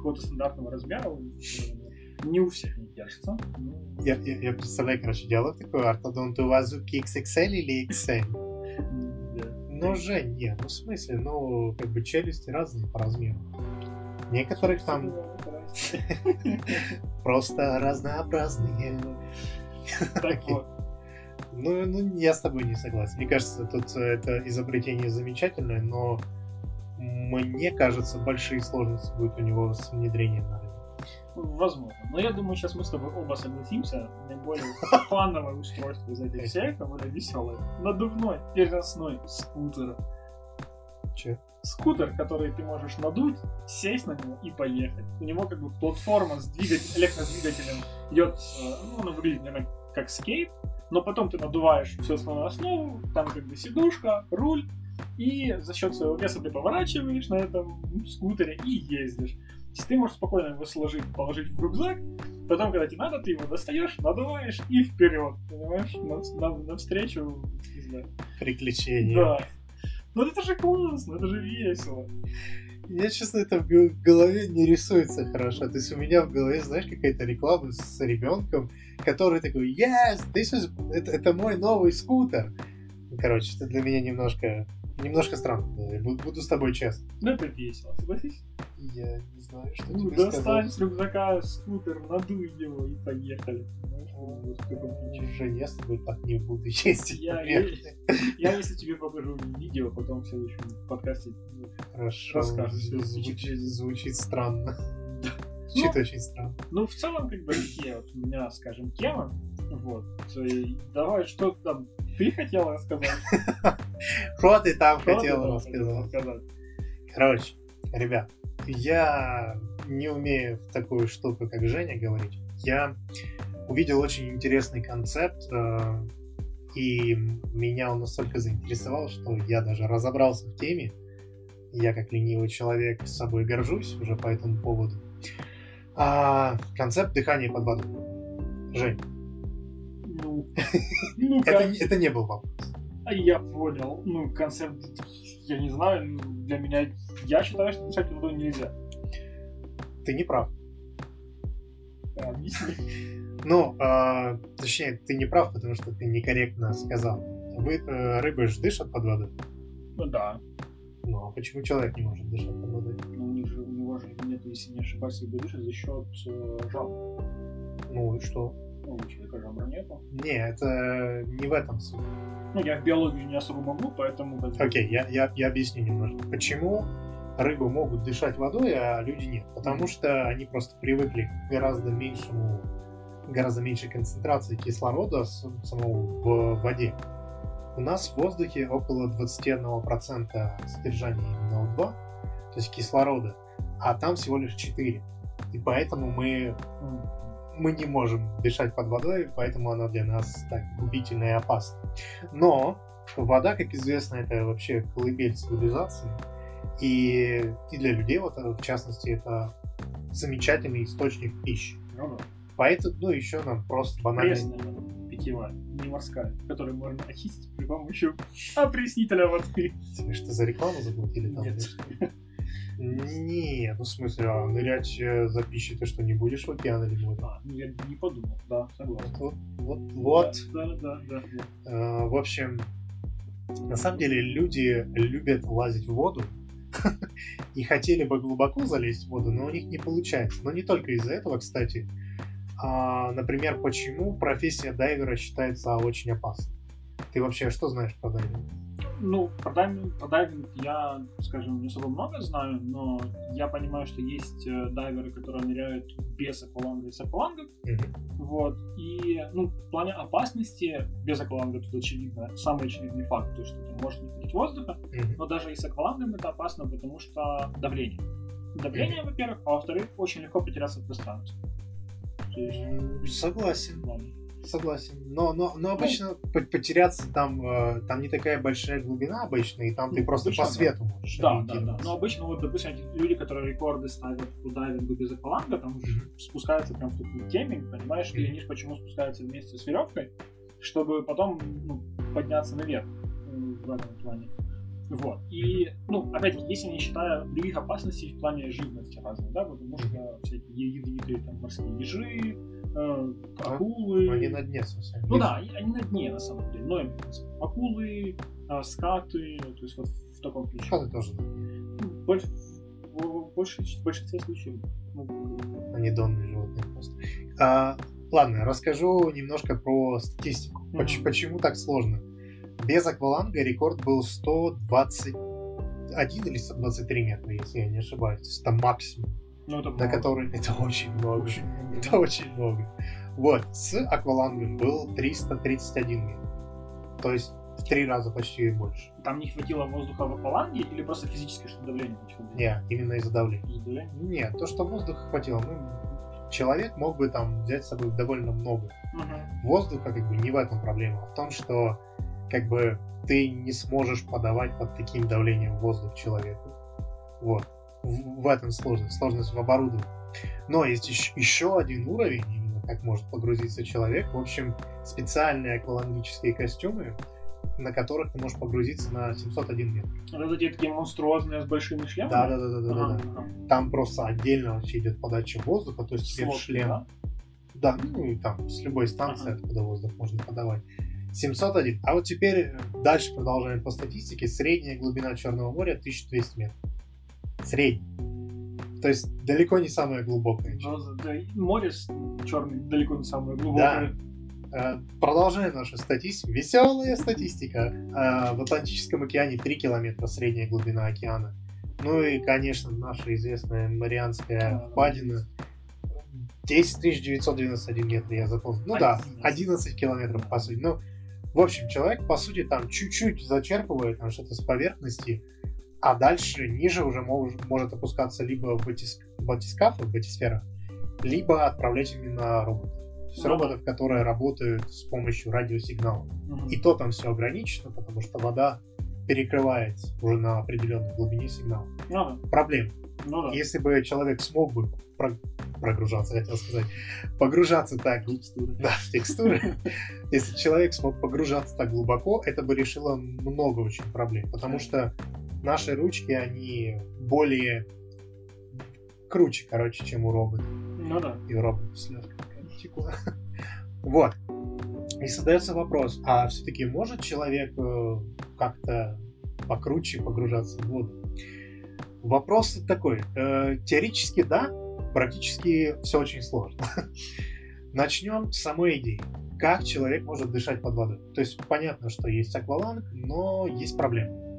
какого-то стандартного размера э, не у всех не держатся. Ну, Я, я, я представляю, короче, диалог такой, ортодонт у вас XXL или XL? Ну, Жень, нет, ну, в смысле, ну, как бы челюсти разные по размеру. Некоторых там *laughs* просто разнообразные. Так *laughs* вот. Ну, ну, я с тобой не согласен. Мне кажется, тут э, это изобретение замечательное, но мне кажется, большие сложности будут у него с внедрением на рынок. Возможно. Но я думаю, сейчас мы с тобой оба согласимся. Наиболее *laughs* фановое устройство из этих всех, наиболее веселое. Надувной переносной скутер. Че? Скутер, который ты можешь надуть, сесть на него и поехать. У него как бы платформа с двигателем, электродвигателем идет, э, ну, она выглядит наверное, как скейт, но потом ты надуваешь всю основную основу, там как бы сидушка, руль, и за счет своего веса ты поворачиваешь на этом скутере и ездишь. То ты можешь спокойно его сложить, положить в рюкзак, потом, когда тебе надо, ты его достаешь, надуваешь и вперед, понимаешь, На- на- навстречу, не знаю. Приключения. Да. Ну это же классно, это же весело. Я, честно, это в голове не рисуется хорошо. То есть у меня в голове, знаешь, какая-то реклама с ребенком, который такой, yes, this is... это, это мой новый скутер. Короче, это для меня немножко, немножко странно. да, я Буду, с тобой честен. Ну это весело, согласись? Я не знаю, что Ну, тебе достань сказать. с рюкзака скутер, надуй его и поехали. Таком ключе. Жень, я с тобой так не буду *laughs* ездить. Я, я, я, если тебе покажу видео, потом в следующем подкасте ну, Хорошо. расскажешь свои Звучит, звучит странно. Звучит *laughs* очень странно. Ну, в целом, как бы, такие вот у меня, скажем, темы. Вот. И давай, что там ты хотела рассказать? *laughs* Что ты там там рассказать? Короче, ребят, я не умею в такую штуку, как Женя, говорить. Я увидел очень интересный концепт, э, и меня он настолько заинтересовал, что я даже разобрался в теме. Я, как ленивый человек, с собой горжусь уже по этому поводу. А, концепт дыхания под водой. Жень, Ну, *laughs* это, это не был вопрос. А Я понял. Ну, концепт, я не знаю, ну, для меня, я считаю, что дышать водой нельзя. Ты не прав. А, Объясни. Ну, а, точнее, ты не прав, потому что ты некорректно сказал. Вы, э, рыбы же дышат под водой? Ну да. Ну, а почему человек не может дышать под водой? Ну, у, них же, у него же нет, если не ошибаюсь, как бы дышит за счет э, жабр. Ну и что? Ну, человека жабра нету. Не, это не в этом суть. Ну, я в биологию не особо могу, поэтому... Окей, я, я, я объясню немножко. Почему рыбы могут дышать водой, а люди нет? Потому что они просто привыкли к гораздо меньшему, гораздо меньшей концентрации кислорода самого в воде. У нас в воздухе около 21% содержания именно O2, то есть кислорода, а там всего лишь 4. И поэтому мы мы не можем дышать под водой, поэтому она для нас так губительна и опасна. Но вода, как известно, это вообще колыбель цивилизации. И, и для людей, вот, э, в частности, это замечательный источник пищи. Ну, да. Поэтому, ну, еще нам просто банально... Пресная питьевая, не морская, которую можно очистить при помощи опреснителя воды. Тебе что, за рекламу заплатили там? Нет. Или что? Не, ну в смысле, а нырять э, за пищей ты что, не будешь в океан или море? А, ну я не подумал, да, согласен. Вот, вот, вот. Да, да, да. да. Э, В общем, на самом деле люди любят лазить в воду *laughs* и хотели бы глубоко залезть в воду, но у них не получается. Но не только из-за этого, кстати. А, например, почему профессия дайвера считается очень опасной? Ты вообще что знаешь про дайвинг? Ну, про дайвинг, про дайвинг я, скажем, не особо много знаю, но я понимаю, что есть э, дайверы, которые ныряют без акваланга и с аквалангом. Вот. И, ну, в плане опасности без акваланга тут очевидно, самый очевидный факт, то, что там может не хватить воздуха, Мгм. но даже и с аквалангом это опасно, потому что давление. Давление, во-первых, а во-вторых, очень легко потеряться в пространстве. Есть, Согласен, плане. Согласен. Но, но, но обычно по- потеряться там, э, там не такая большая глубина обычно, и там ты Ну, просто обычно по да. свету можешь Да, да, да. Но обычно, вот, допустим, люди, которые рекорды ставят по дайвингу без акваланга, там Мгм. спускаются прям в такой темень, понимаешь, они ж почему спускаются вместе с веревкой, чтобы потом ну, подняться наверх э, в этом плане. Вот. И, ну, опять-таки, если не считая других опасностей в плане живности разных, да, потому что всякие ядовитые там морские ежи, э, акулы. Но они на дне совсем. Ну да, они, на дне, на самом деле. Но акулы, а, скаты, то есть вот в таком ключе. Шкаты тоже. Ну, Больш- в, в большей- в большинстве случаев. Ну, Они донные животные просто. А, ладно, расскажу немножко про статистику. Поч- Мгм. Почему так сложно? Без акваланга рекорд был 121 или 123 метра, если я не ошибаюсь. То есть это максимум, ну, это на много. который *laughs* это очень много. Очень много. Это очень много. Вот, с аквалангом был 331 метр. То есть в три раза почти больше. Там не хватило воздуха в акваланге или просто физически, что давление не именно из-за давления. Из-за давления? Нет, то, что воздуха хватило, ну, человек мог бы там взять с собой довольно много. Мгм. воздуха как бы не в этом проблема, а в том, что как бы ты не сможешь подавать под таким давлением воздух человеку. Вот. В, этом сложность. Сложность в оборудовании. Но есть еще, еще один уровень, именно как может погрузиться человек. В общем, специальные аквалангические костюмы, на которых ты можешь погрузиться на 701 метр. Вот эти такие монструозные с большими шлемами? Да, да, да, да, да, да. Ага, да. ага. Там просто отдельно вообще идет подача воздуха, то есть Слот, шлем. да? Да, ну и там с любой станции, Ага. откуда воздух можно подавать. 701. А вот теперь э, дальше продолжаем по статистике. Средняя глубина Черного моря 1200 метров. Средняя. То есть далеко не самая глубокая. Но, да, и море черное далеко не самое глубокое. Э, Продолжаем нашу статистику. Веселая статистика. Э, В Атлантическом океане 3 километра средняя глубина океана. Ну и, конечно, наша известная Марианская Да. впадина. 10 991 метр, я запомнил. Ну да, 11. 11 километров, по сути. Ну, в общем, человек, по сути, там чуть-чуть зачерпывает там что-то с поверхности, а дальше ниже уже мож- может опускаться либо батис... батискафы, батисфера, либо отправлять именно роботов. То есть Ну да. роботов, которые работают с помощью радиосигнала. Мгм. И то там все ограничено, потому что вода перекрывает уже на определенной глубине сигнал. Ну да, Проблема. ну да. Если бы человек смог бы про- прогружаться, хотел сказать, погружаться так, Текстуры. да, в текстуры, если человек смог погружаться так глубоко, это бы решило много очень проблем, потому что наши ручки, они более круче, короче, чем у робота. Ну да. И у роботов слезка текла. *laughs* Вот. И задается вопрос, а все-таки может человек э, как-то покруче погружаться в воду. Вопрос такой. Э, теоретически да, практически все очень сложно. *laughs* Начнем с самой идеи. Как человек может дышать под водой? То есть понятно, что есть акваланг, но есть проблемы.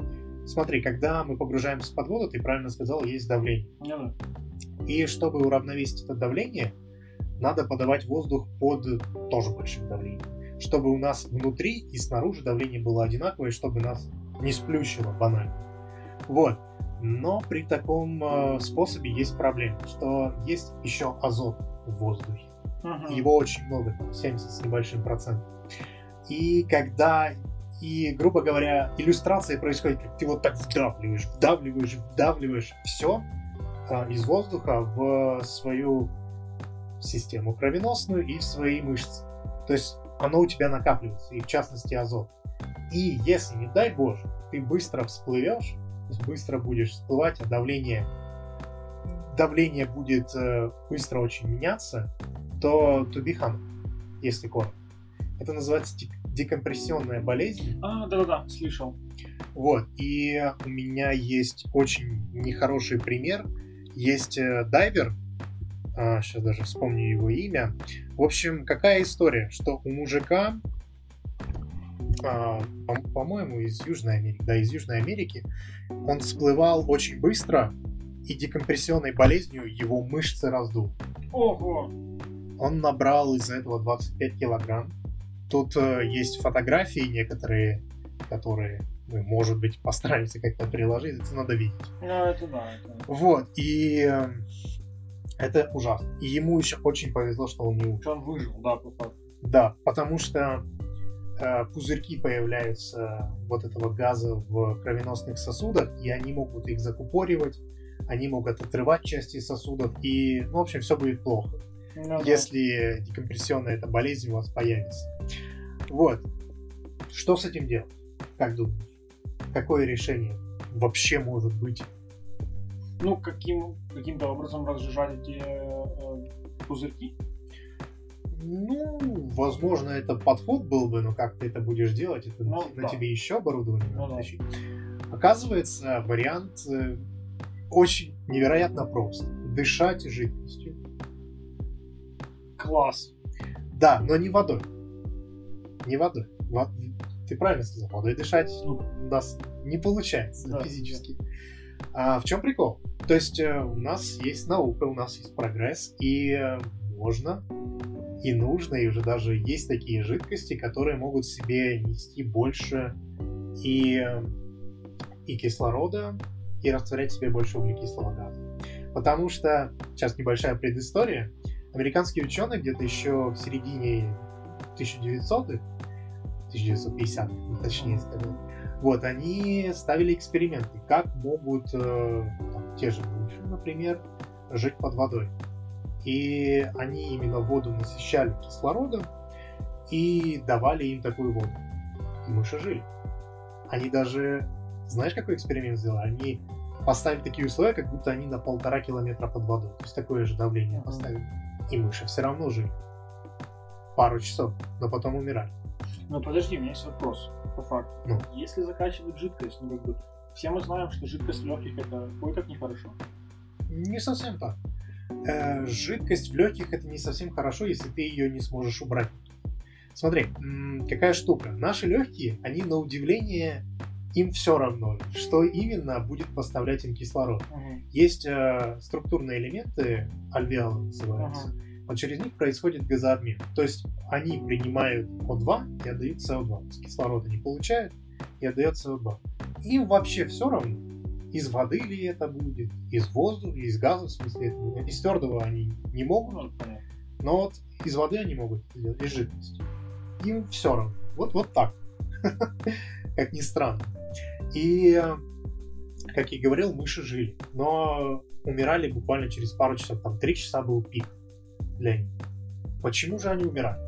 Смотри, когда мы погружаемся под воду, ты правильно сказал, есть давление. Ну, И чтобы уравновесить это давление, надо подавать воздух под тоже большим давлением. Чтобы у нас внутри и снаружи давление было одинаковое, чтобы нас не сплющило банально. Вот. Но при таком э, способе есть проблема, что есть еще азот в воздухе. Мгм. Его очень много, там 70 с небольшим процентом. И когда, и, грубо говоря, иллюстрация происходит, как ты вот так вдавливаешь, вдавливаешь, вдавливаешь все из воздуха в свою систему кровеносную и в свои мышцы. То есть оно у тебя накапливается, и в частности азот. И если, не дай боже, ты быстро всплывешь, быстро будешь всплывать, а давление, давление будет э, быстро очень меняться, то be harmed, если коротко. Это называется дек- декомпрессионная болезнь. А, да-да-да, слышал. Вот, и у меня есть очень нехороший пример. Есть э, дайвер, сейчас даже вспомню его имя. В общем, какая история, что у мужика, а, по- по-моему, из Южной Америки, да, из Южной Америки, он всплывал очень быстро, и декомпрессионной болезнью его мышцы раздул. Ого! Он набрал из-за этого 25 килограмм. Тут э, есть фотографии некоторые, которые мы, может быть, постараемся как-то приложить, это надо видеть. Ну, это да, это... Вот, и э, это ужасно. И ему еще очень повезло, что он не умер. Он выжил, да, по факту. Да, потому что э, пузырьки появляются вот этого газа в кровеносных сосудах, и они могут их закупоривать, они могут отрывать части сосудов, и, ну, в общем, все будет плохо Ну да. если декомпрессионная эта болезнь у вас появится. Вот. Что с этим делать? Как думаешь? Какое решение вообще может быть? Ну, каким, каким-то образом разжижать эти э, пузырьки? Ну, возможно, это подход был бы, но как ты это будешь делать, это Ну, на да. тебе еще оборудование Ну надо да. Оказывается, вариант э, очень невероятно прост. Дышать жидкостью. Класс. Да, но не водой. Не водой. Во- Ты правильно сказал, водой дышать ну, у нас не получается Да, физически. А в чем прикол? То есть э, у нас есть наука, у нас есть прогресс, и э, можно, и нужно, и уже даже есть такие жидкости, которые могут себе нести больше и, э, и кислорода, и растворять себе больше углекислого газа. Потому что, сейчас небольшая предыстория, американские ученые где-то еще в середине 1900-х, 1950-х, ну, точнее сказать, вот, они ставили эксперименты, как могут э, там, те же мыши, например, жить под водой. И они именно воду насыщали кислородом и давали им такую воду. И мыши жили. Они даже, знаешь, какой эксперимент сделали? Они поставили такие условия, как будто они на полтора километра под водой. То есть такое же давление поставили. И мыши все равно жили. Пару часов, но потом умирали. Ну, подожди, у меня есть вопрос, по факту. Ну. Если закачивать жидкость, ну, как бы, все мы знаем, что жидкость легких это ой как нехорошо. Не совсем так. Э, жидкость в легких это не совсем хорошо, если ты ее не сможешь убрать. Смотри, какая штука. Наши легкие, они на удивление, им все равно, что именно будет поставлять им кислород. Мгм. Есть э, структурные элементы, альвеолы называются. Ага. Вот через них происходит газообмен. То есть они принимают О2 и отдают СО2. То есть кислород они получают и отдают СО2. Им вообще все равно, из воды ли это будет, из воздуха, из газа, в смысле, это будет. Из твердого они не могут, Ну, но вот из воды они могут делать, из жидкости. Им все равно. Вот, вот так. *laughs* Как ни странно. И, как я говорил, мыши жили. Но умирали буквально через пару часов. Там три часа был пик для них. Почему же они умирали?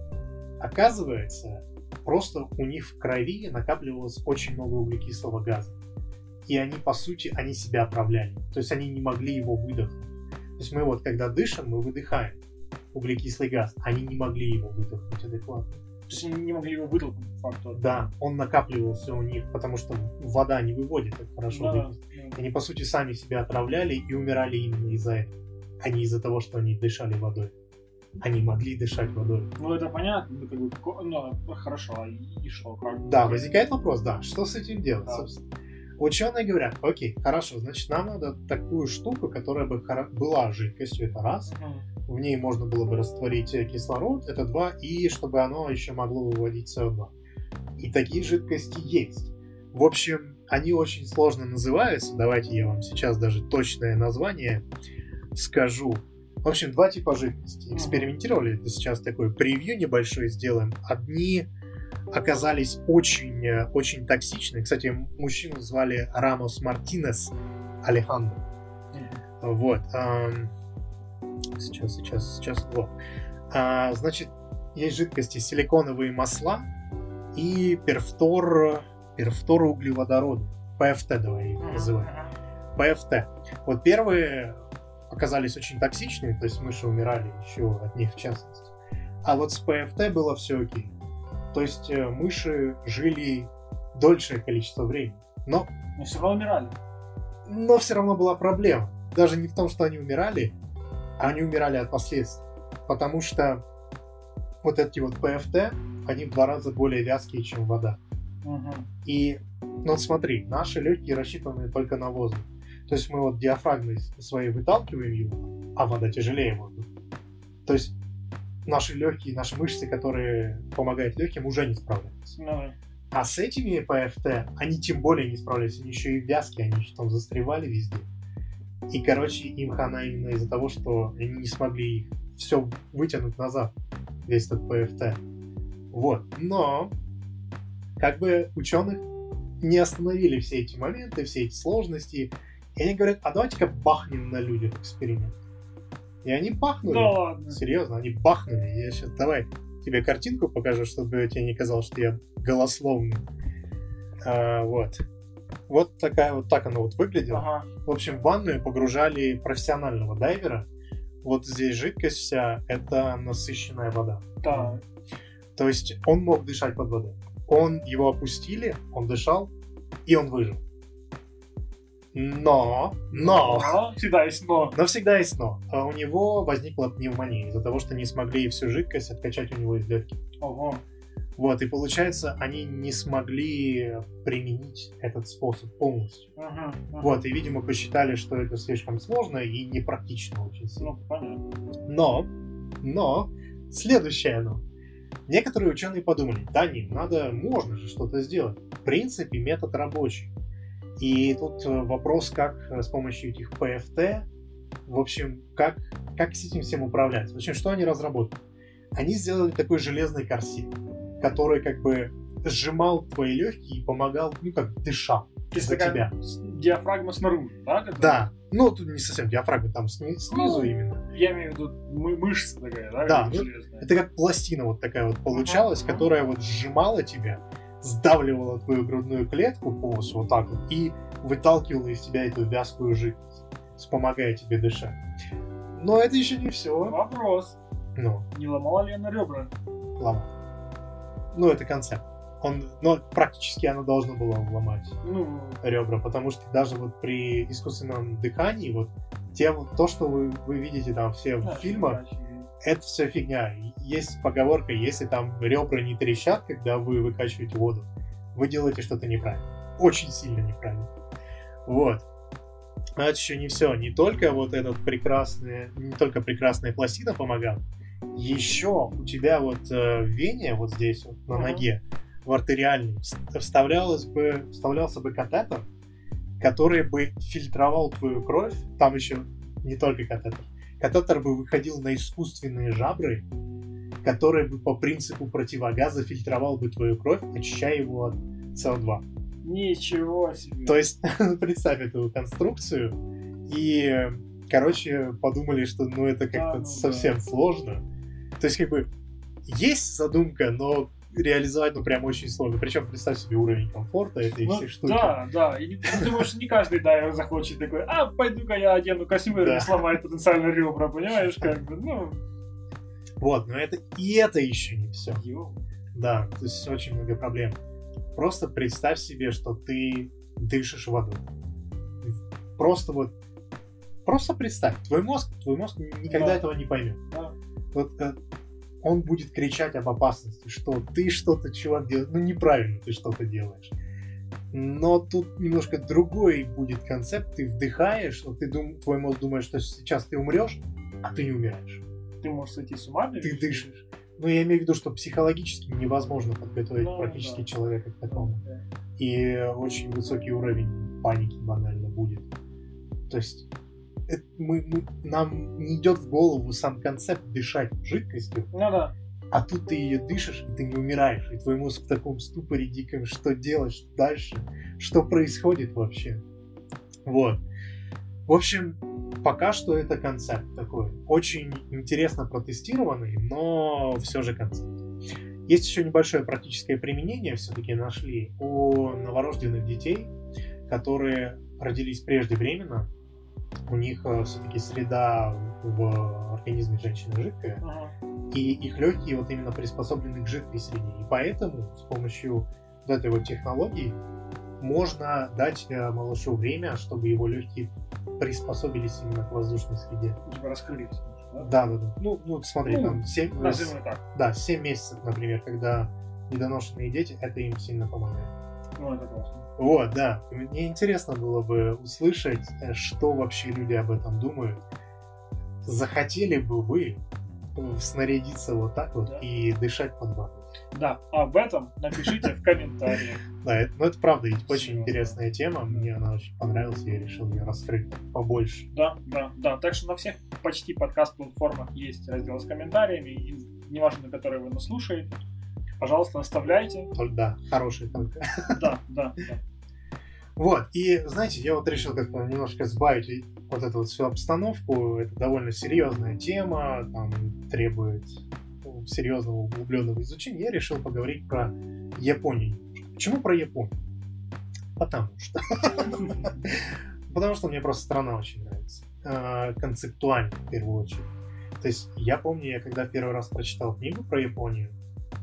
Оказывается, просто у них в крови накапливалось очень много углекислого газа. И они, по сути, они себя отравляли. То есть они не могли его выдохнуть. То есть мы вот, когда дышим, мы выдыхаем углекислый газ. Они не могли его выдохнуть адекватно. То есть они не могли его вытолкнуть, по факту. Да, он накапливался у них, потому что вода не выводит так хорошо. Да, да. Они, по сути, сами себя отравляли и умирали именно из-за этого, а не из-за того, что они дышали водой. Они могли дышать водой. Ну, это понятно, ну, как бы, ну, хорошо, а и, и что, как? Да, возникает вопрос, да, что с этим делать, Да. собственно? Ученые говорят, окей, хорошо, значит, нам надо такую штуку, которая бы была жидкостью, это раз, в ней можно было бы растворить э, кислород, это два, и чтобы оно еще могло выводить СО2. И такие жидкости есть. В общем, они очень сложно называются, давайте я вам сейчас даже точное название скажу. В общем, два типа жидкости. Экспериментировали, это сейчас такой превью небольшой сделаем. Одни оказались очень, э, очень токсичны. Кстати, мужчину звали Рамос Мартинес Алехандро. Вот. Сейчас, сейчас, сейчас. Вот. А, значит, есть жидкости силиконовые масла и перфтор, перфтор углеводорода. ПФТ давай их называем. ПФТ. Вот первые оказались очень токсичными, то есть мыши умирали еще от них в частности. А вот с ПФТ было все окей. То есть э, мыши жили дольшее количество времени. Но Но все равно умирали. но все равно была проблема. Даже не в том, что они умирали, а они умирали от последствий. Потому что вот эти вот ПФТ, они в два раза более вязкие, чем вода. Мгм. И, ну смотри, наши легкие рассчитаны только на воздух. То есть мы вот диафрагмой своей выталкиваем его, а вода тяжелее воздуха. То есть наши легкие, наши мышцы, которые помогают легким, уже не справляются. Ну, да. А с этими ПФТ они тем более не справлялись, они еще и вязкие, они еще там застревали везде. И, короче, им хана именно из-за того, что они не смогли все вытянуть назад, весь этот ПФТ. Вот. Но, как бы ученых не остановили все эти моменты, все эти сложности. И они говорят, а давайте-ка бахнем на людях эксперимент. И они бахнули. Да ладно. Серьезно, они бахнули. Я сейчас давай тебе картинку покажу, чтобы тебе не казалось, что я голословный. А, вот. Вот такая вот так оно вот выглядело. Ага. В общем, в ванную погружали профессионального дайвера. Вот здесь жидкость вся, это насыщенная вода. Да. То есть он мог дышать под водой. Он его опустили, он дышал, и он выжил. Но, но, Но, всегда есть но. но всегда есть но. А У него возникла пневмония из-за того, что не смогли всю жидкость откачать у него из легких. Ого. Вот, и получается, они не смогли применить этот способ полностью. Ага, ага. Вот, и, видимо, посчитали, что это слишком сложно и непрактично очень сильно. Ну, понятно. Но, но, следующее но. Некоторые ученые подумали, да не, надо, можно же что-то сделать. В принципе, метод рабочий. И тут э, вопрос, как э, с помощью этих ПФТ, в общем, как, как с этим всем управлять. В общем, что они разработали? Они сделали такой железный корсет, который как бы сжимал твои легкие и помогал, ну как, дышал за тебя. диафрагма снаружи, да? которая- Да, ну тут не совсем диафрагма, там сни- снизу Ну, именно. Я имею в виду мы- мышца такая, да? Да, ну, железная. Это как пластина вот такая вот получалась, ага. которая вот сжимала тебя, сдавливала твою грудную клетку полностью вот так вот и выталкивала из тебя эту вязкую жидкость, помогая тебе дышать. Но это еще не все. Вопрос. Ну, Не ломала ли она ребра? ломал. Ну, это концепт. Он, но практически оно должно было ломать Ну, ребра, потому что даже вот при искусственном дыхании, вот те, вот то, что вы, вы видите там все в да, фильмах, фигачи. Это все фигня. Есть поговорка, если там ребра не трещат, когда вы выкачиваете воду, вы делаете что-то неправильно. Очень сильно неправильно. Вот. Но это еще не все. Не только вот этот прекрасный, не только прекрасная пластина помогала, еще у тебя вот э, в вене, вот здесь вот на ноге, в артериальной, вс- вставлялось бы, вставлялся бы катетер, который бы фильтровал твою кровь. Там еще не только катетер. Катетер бы выходил на искусственные жабры, которые бы по принципу противогаза фильтровал бы твою кровь, очищая его от СО2. Ничего себе. То есть, *laughs* представь эту конструкцию, и, короче, подумали, что ну это как-то Да, ну совсем сложно. То есть, как бы, есть задумка, но реализовать, ну, прям очень сложно. Причем, представь себе уровень комфорта этой Ну, всей штуки. да, да. И не- думаю, что не каждый дайвер захочет такой, а, пойду-ка я одену костюм и Да. сломает потенциально ребра, понимаешь, как бы, ну, Вот, но это и это еще не все. ё. Да, то есть очень много проблем. Просто представь себе, что ты дышишь водой. Просто вот Просто представь, твой мозг, твой мозг никогда Да. этого не поймет. Да. Вот э, он будет кричать об опасности, что ты что-то, чувак, делаешь, ну неправильно ты что-то делаешь. Но тут немножко другой будет концепт. Ты вдыхаешь, вот ты дум, твой мозг думает, что сейчас ты умрешь, а ты не умираешь. Ты можешь сойти с ума. Ты дышишь. Ну, я имею в виду, что психологически невозможно подготовить Ну, практически да. человека к такому. Да. И очень высокий уровень паники банально будет. То есть это мы, мы- нам не идет в голову сам концепт дышать жидкостью, Ну да. а тут ты ее дышишь, и ты не умираешь, и твой мозг в таком ступоре диком, что делать дальше, что происходит вообще. Вот. В общем, пока что это концепт такой. Очень интересно протестированный, но все же концепт. Есть еще небольшое практическое применение, все-таки нашли, у новорожденных детей, которые родились преждевременно. У них все-таки среда в организме женщины жидкая, Ага. и их легкие вот именно приспособлены к жидкой среде. И поэтому с помощью вот этой вот технологии можно дать э, малышу время, чтобы его легкие приспособились именно к воздушной среде. Раскрылись. Да? Да, да, да. Ну, ну смотри, Ну, там 7, Назовем так. да, 7 месяцев, например, когда недоношенные дети, это им сильно помогает. Ну, это классно. Вот, да. Мне интересно было бы услышать, э, что вообще люди об этом думают. Захотели бы вы э, снарядиться вот так вот Да. и дышать под водой? Да, об этом напишите в комментариях. *laughs* Да, это, ну это правда ведь очень интересная тема. Мне она очень понравилась, я решил ее раскрыть побольше. Да, да, да. Так что на всех почти подкаст-платформах есть раздел с комментариями, неважно, на который вы нас слушаете. Пожалуйста, оставляйте. Да, хорошая только. Да, да, да. Вот, и знаете, я вот решил как-то немножко сбавить вот эту вот всю обстановку. Это довольно серьезная тема, там требует ну, серьезного углубленного изучения. Я решил поговорить про Японию. Почему про Японию? Потому что. *laughs* Потому что мне просто страна очень нравится. А, Концептуально, в первую очередь. То есть я помню, я когда первый раз прочитал книгу про Японию,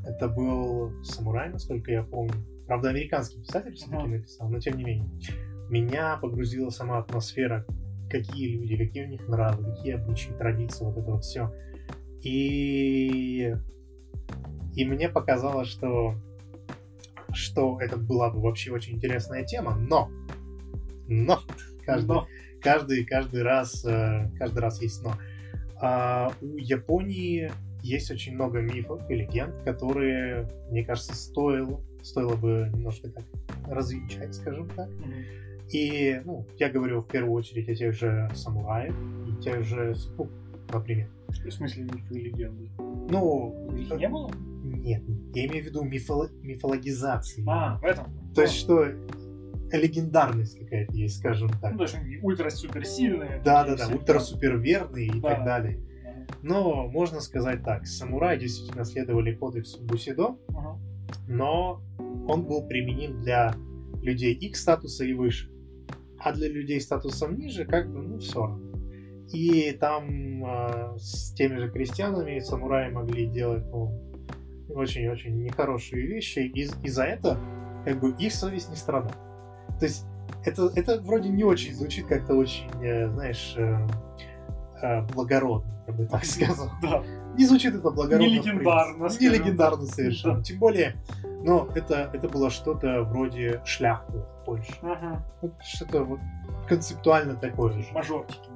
это был самурай, насколько я помню. Правда, американский писатель все-таки Ага. написал, но тем не менее. Меня погрузила сама атмосфера, какие люди, какие у них нравы, какие обычаи, традиции, вот это вот все. И, и мне показалось, что, что это была бы вообще очень интересная тема, но, но, каждый, Но. каждый, каждый раз, э, каждый раз есть но. А, у Японии есть очень много мифов и легенд, которые, мне кажется, стоило, стоило бы немножко так развенчать, скажем так. Мгм. И, ну, я говорю в первую очередь о тех же самураях и тех же супу, например. В смысле мифы и легенды? Ну, Их не было? нет, я имею в виду мифоло- мифологизации. А, в этом. То есть, что легендарность какая-то есть, скажем так. Ну, то есть они ультра-супер сильные. Да, да, да, ультра-супер верный и Да. так далее. Но можно сказать так, самураи действительно следовали кодексу Бусидо, но он был применим для людей их статуса и выше. А для людей статусом ниже, как бы, ну, все равно. И там э, с теми же крестьянами самураи могли делать, ну, очень-очень нехорошие вещи, и, и за это, как бы, их совесть не страдала. То есть, это, это вроде не очень звучит как-то очень, э, знаешь, э, э, благородно, я бы так сказал. *laughs* Да. Не звучит это благородно. Не легендарно, Не легендарно совершенно. Да. Тем более, но это, это было что-то вроде шляхты в Польше. Ага. Вот что-то вот концептуально такое же. Мажорчики.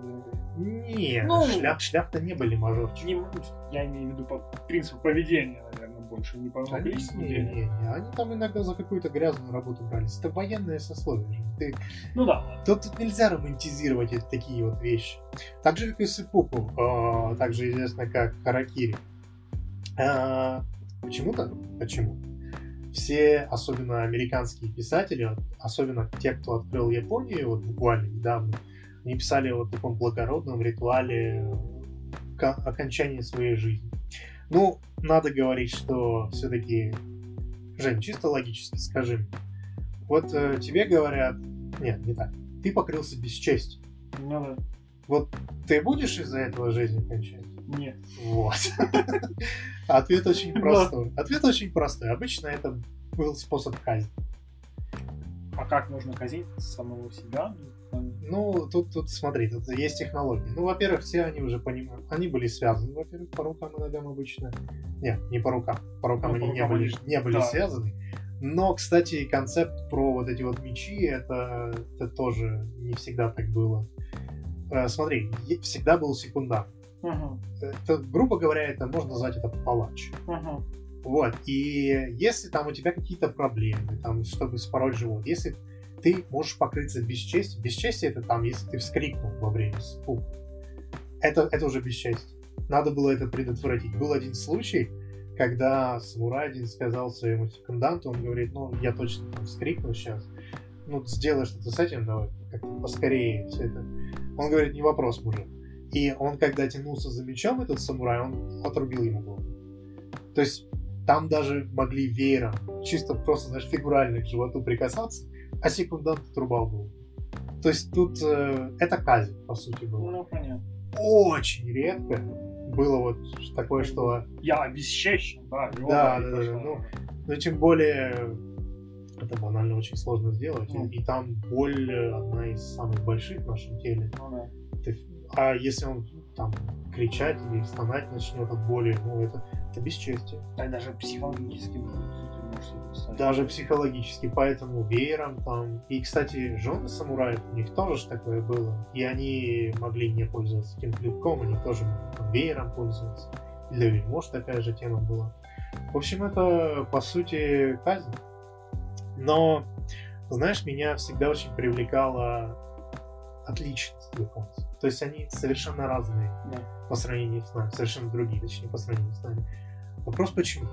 Нет, Ну, шлях, шляхта не были мажорчики. Не- я имею в виду по принципу поведения, наверное, больше. Не по Они, количеству не, денег. не, не, они там иногда за какую-то грязную работу брались. Это военное сословие же. Ты, Ну да, тут, тут нельзя романтизировать эти- такие вот вещи. Так же, как и сыпуку, э, также известно как харакири. Э, почему-то, почему? Все, особенно американские писатели, особенно те, кто открыл Японию вот буквально недавно, они писали о таком благородном ритуале ка- окончания своей жизни. Ну, надо говорить, что все-таки, Жень, чисто логически скажи мне. Вот э, тебе говорят, нет, не так, ты покрылся бесчестью. Ну да. Вот ты будешь из-за этого жизнь кончать? Нет. Вот. *laughs* Ответ очень простой. Ответ очень простой. Обычно это был способ казни. А как можно казнить самого себя? Ну, тут, тут смотри, тут есть технологии. Ну, во-первых, все они уже понимают. Они были связаны, во-первых, по рукам и ногам обычно. Нет, не по рукам. По рукам Ну, они по не рукам были, они- не были да. связаны. Но, кстати, концепт про вот эти вот мечи, это, это тоже не всегда так было. Э, Смотри, всегда был секундант. Это, грубо говоря, это можно назвать это палач. мгм. Вот, и если там у тебя какие-то проблемы, там, чтобы спороть живот, если ты можешь покрыться бесчестием, бесчестие это там, если ты вскрикнул во время испуга, это, это уже бесчестие. Надо было это предотвратить. Был один случай, когда самурай один сказал своему секунданту, он говорит, ну, я точно там вскрикну сейчас, ну, сделай что-то с этим, давай, как-то поскорее все это. Он говорит, не вопрос, мужик. И он, когда тянулся за мечом, этот самурай, он отрубил ему голову. То есть там даже могли веером, чисто просто, знаешь, фигурально к животу прикасаться, а секундант отрубал голову. То есть тут э, это казнь, по сути, была. Ну, понятно. Очень редко было вот такое, что... Я обесчещен, да. Да, да, да, ну, Ну, тем более, это банально очень сложно сделать. Ну. И, и там боль э, одна из самых больших в нашем теле. Ну, да. Ты- а если он там кричать или стонать начнет от боли, ну, это, это бесчестие. Так даже психологически будет, даже психологически, поэтому веером там. И, кстати, жены самураев, у них тоже ж такое было. И они могли не пользоваться этим клинком, они тоже могли там веером пользоваться. И Для вельмож такая же тема была. В общем, это, по сути, казнь. Но, знаешь, меня всегда очень привлекала отличность японцев. То есть они совершенно разные Да. по сравнению с нами, совершенно другие, точнее, по сравнению с нами. Вопрос почему?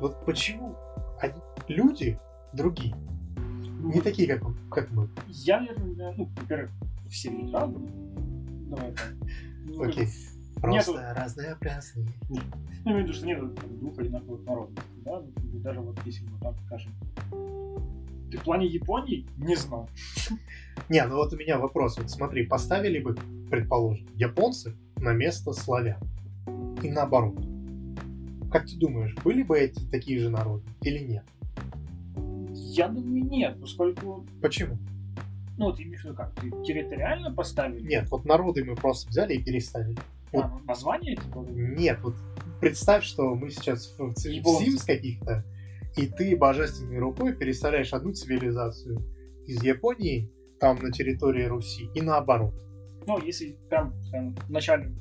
Вот почему они, люди другие, Ну, не такие, как, как мы. Я, наверное, ну, во-первых, все люди разные. Давай так. Ну, Окей. Просто Нету- разнообразные. Ну, я имею в виду, что нет двух одинаковых народностей, да? Ну, Даже вот если мы так скажем. Ты в плане Японии не знал. *laughs* Не, ну вот у меня вопрос. Вот смотри, поставили бы, предположим, японцы на место славян. И наоборот. Как ты думаешь, были бы эти такие же народы или нет? Я думаю, нет, поскольку, Почему? ну, вот имеешь в виду как, ты территориально поставили? Нет, вот народы мы просто взяли и переставили. вот. А, название типа? Нет, вот представь, что мы сейчас в, в. Sims каких-то, и ты божественной рукой переставляешь одну цивилизацию из Японии, там на территории Руси, и наоборот. Ну, если прям, скажем, в начале,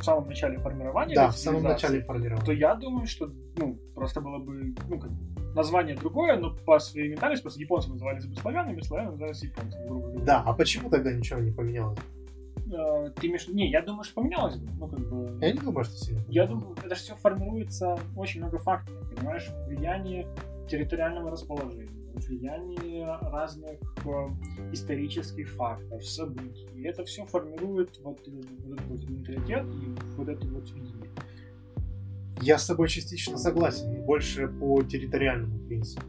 в самом начале формирования Да, в самом начале формирования. то я думаю, что, ну, просто было бы, ну, как название другое, но по своей ментальности, просто японцы назывались бы славянами, славяне назывались японцами, грубо говоря. Да, а почему тогда ничего не поменялось? Э, Ты имеешь Не, я думаю, что поменялось бы. Ну, как бы... Я не думаю, что сильно. Я думаю, это же все формируется очень много факторов, понимаешь? Влияние территориального расположения, влияние разных э, исторических фактов, событий. И это все формирует вот, э, вот этот вот менталитет и вот это вот видение. Я с тобой частично согласен, но больше по территориальному принципу.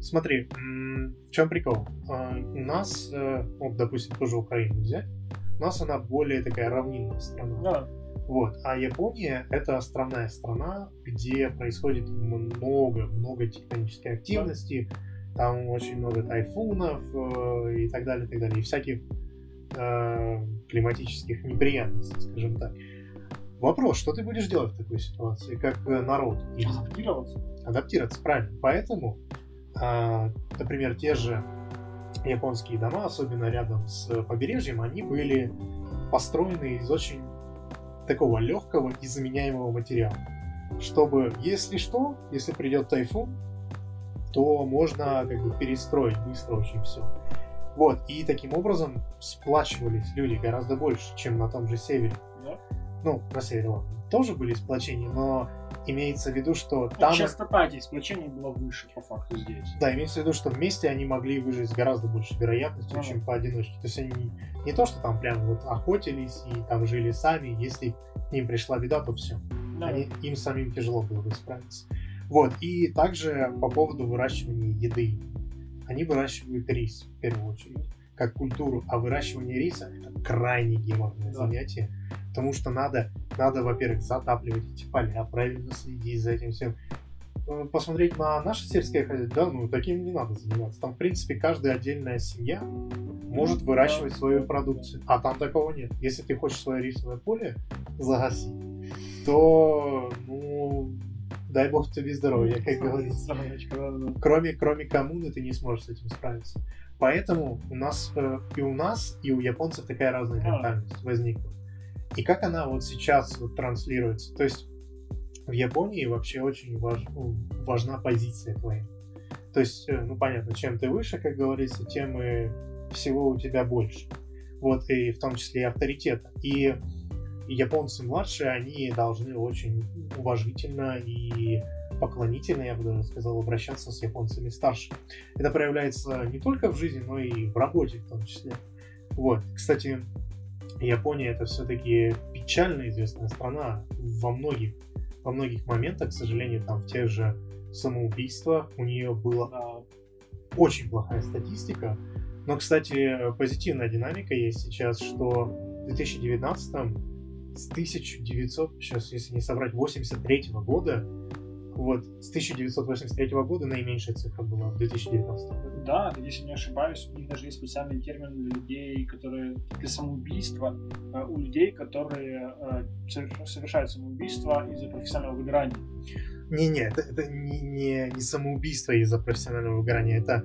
Смотри, в чем прикол? А, У нас, э, вот, допустим, тоже Украину взять, у нас она более такая равнинная страна. Да, Вот. А Япония это островная страна, где происходит много-много тектонической активности. Там очень много тайфунов э, и так далее, и так далее. И всяких э, климатических неприятностей, скажем так. Вопрос, что ты будешь делать в такой ситуации, как э, народ? Адаптироваться. адаптироваться, правильно. Поэтому, например, те же японские дома, особенно рядом с побережьем, они были построены из очень такого легкого и заменяемого материала. Чтобы, если что, если придет тайфун, то можно как бы перестроить быстро очень все. Вот, и таким образом сплачивались люди гораздо больше, чем на том же севере. Да? Ну, на севере, ладно, тоже были сплочения, но имеется в виду, что там... Частота этих сплочений была выше по факту здесь. Да, имеется в виду, что вместе они могли выжить с гораздо большей вероятностью, Ага. чем поодиночке. То есть они не, не то, что там прям вот охотились и там жили сами, если к ним пришла беда, то все. Да. Они, им самим тяжело было бы справиться. Вот, и также по поводу выращивания еды. Они выращивают рис в первую очередь, как культуру, а выращивание риса это крайне геморное Да. занятие. Потому что надо, надо, во-первых, затапливать эти поля, правильно следить за этим всем. Э, Посмотреть на наше сельское хозяйство, да, ну, таким не надо заниматься. Там, в принципе, каждая отдельная семья может выращивать свою продукцию. А там такого нет. Если ты хочешь свое рисовое поле загасить, то, ну, дай бог тебе здоровья, как говорится. Кроме, кроме коммуны ты не сможешь с этим справиться. Поэтому у нас э, и у нас, и у японцев такая разная А. ментальность возникла. И как она вот сейчас вот транслируется? То есть в Японии вообще очень важ- ну, важна позиция твоя. То есть, э, ну понятно, чем ты выше, как говорится, тем и всего у тебя больше. Вот, и в том числе и авторитета. И японцы младшие, они должны очень уважительно и поклонительно, я бы даже сказал, обращаться с японцами старше. Это проявляется не только в жизни, но и в работе в том числе. Вот. Кстати, Япония это все-таки печально известная страна во многих, во многих моментах, к сожалению, там в тех же самоубийствах у нее была Да. очень плохая статистика. Но, кстати, позитивная динамика есть сейчас, что в 2019 с 1900, сейчас, если не соврать, 83 года, вот, с 1983 года наименьшая цифра была в 2019 году. Да, если не ошибаюсь, у них даже есть специальный термин для людей, которые для самоубийства, э, у людей, которые э, соверш- совершают самоубийство из-за профессионального выгорания. Не-не, это, это не, не, не самоубийство из-за профессионального выгорания, это,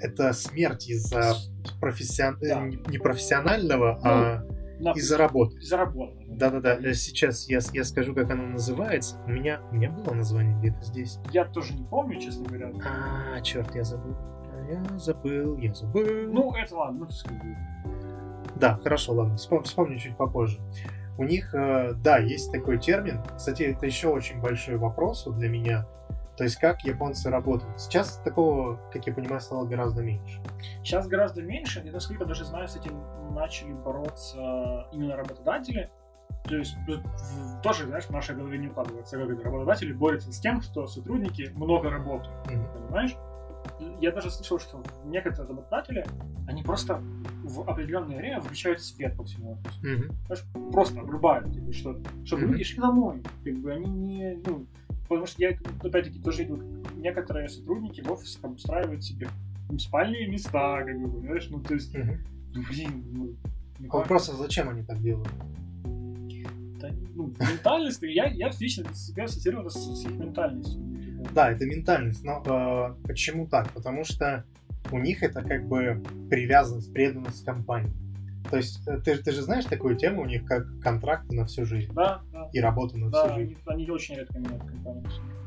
это смерть из-за профессион... э, Да. не, не профессионального, а На- из-за работы. из-за работы. Да-да-да, э, сейчас я, я скажу, как оно называется. У меня, у меня было название где-то здесь. Я тоже не помню, честно говоря. А, черт, я забыл. Я забыл, я забыл. Ну, это ладно, ну, так сказать. Да, хорошо, ладно, вспом- вспомню чуть попозже. У них, э, да, есть такой термин. Кстати, это еще очень большой вопрос для меня. То есть, как японцы работают. Сейчас такого, как я понимаю, стало гораздо меньше. Сейчас гораздо меньше, и, насколько я даже знаю, с этим начали бороться именно работодатели. То есть в- тоже, знаешь, в нашей голове не укладывается, как это работодатели борются с тем, что сотрудники много работают, Мгм. понимаешь? Я даже слышал, что некоторые работодатели, они просто в определенное время выключают свет по всему офису. Мгм. Знаешь, просто обрубают, типа, что, чтобы Мгм. люди шли домой. Как бы они не, ну, потому что я, опять-таки, тоже видел, некоторые сотрудники в офисах обустраивают себе спальные места, как бы, понимаешь, ну, то есть, ну, блин, ну, ну, А как- Просто зачем они так делают? да, ну, ментальность, я, я лично себя ассоциировал с, с их ментальностью. Да, это ментальность. Но э, почему так? Потому что у них это как бы привязанность, преданность компании. То есть э, ты, ты же знаешь такую тему у них, как контракты на всю жизнь Да, да, и работа на да, всю жизнь. они, они очень редко меняют компанию.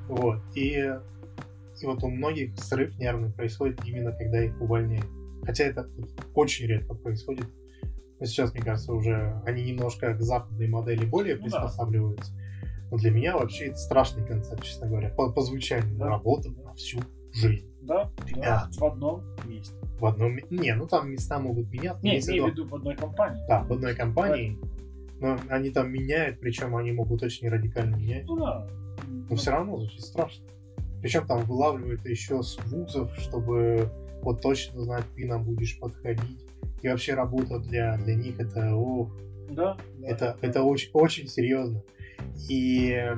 Вот. И, и вот у многих срыв нервный происходит именно когда их увольняют. Хотя это очень редко происходит. Но сейчас, мне кажется, уже они немножко к западной модели более Ну да. приспосабливаются. Но для меня вообще это страшный концепт, честно говоря. По, по звучанию. Да. Работа на всю жизнь. Да, да, в одном месте. В одном... Не, ну там места могут меняться. Не, имею в виду- в одной компании. Да, в одной компании. Но они там меняют, причем они могут очень радикально менять. Ну да. Но все равно звучит страшно. Причем там вылавливают еще с вузов, чтобы вот точно знать, ты нам будешь подходить. И вообще работа для, для них это, ох, Да, да, это, да. это очень, очень серьезно. И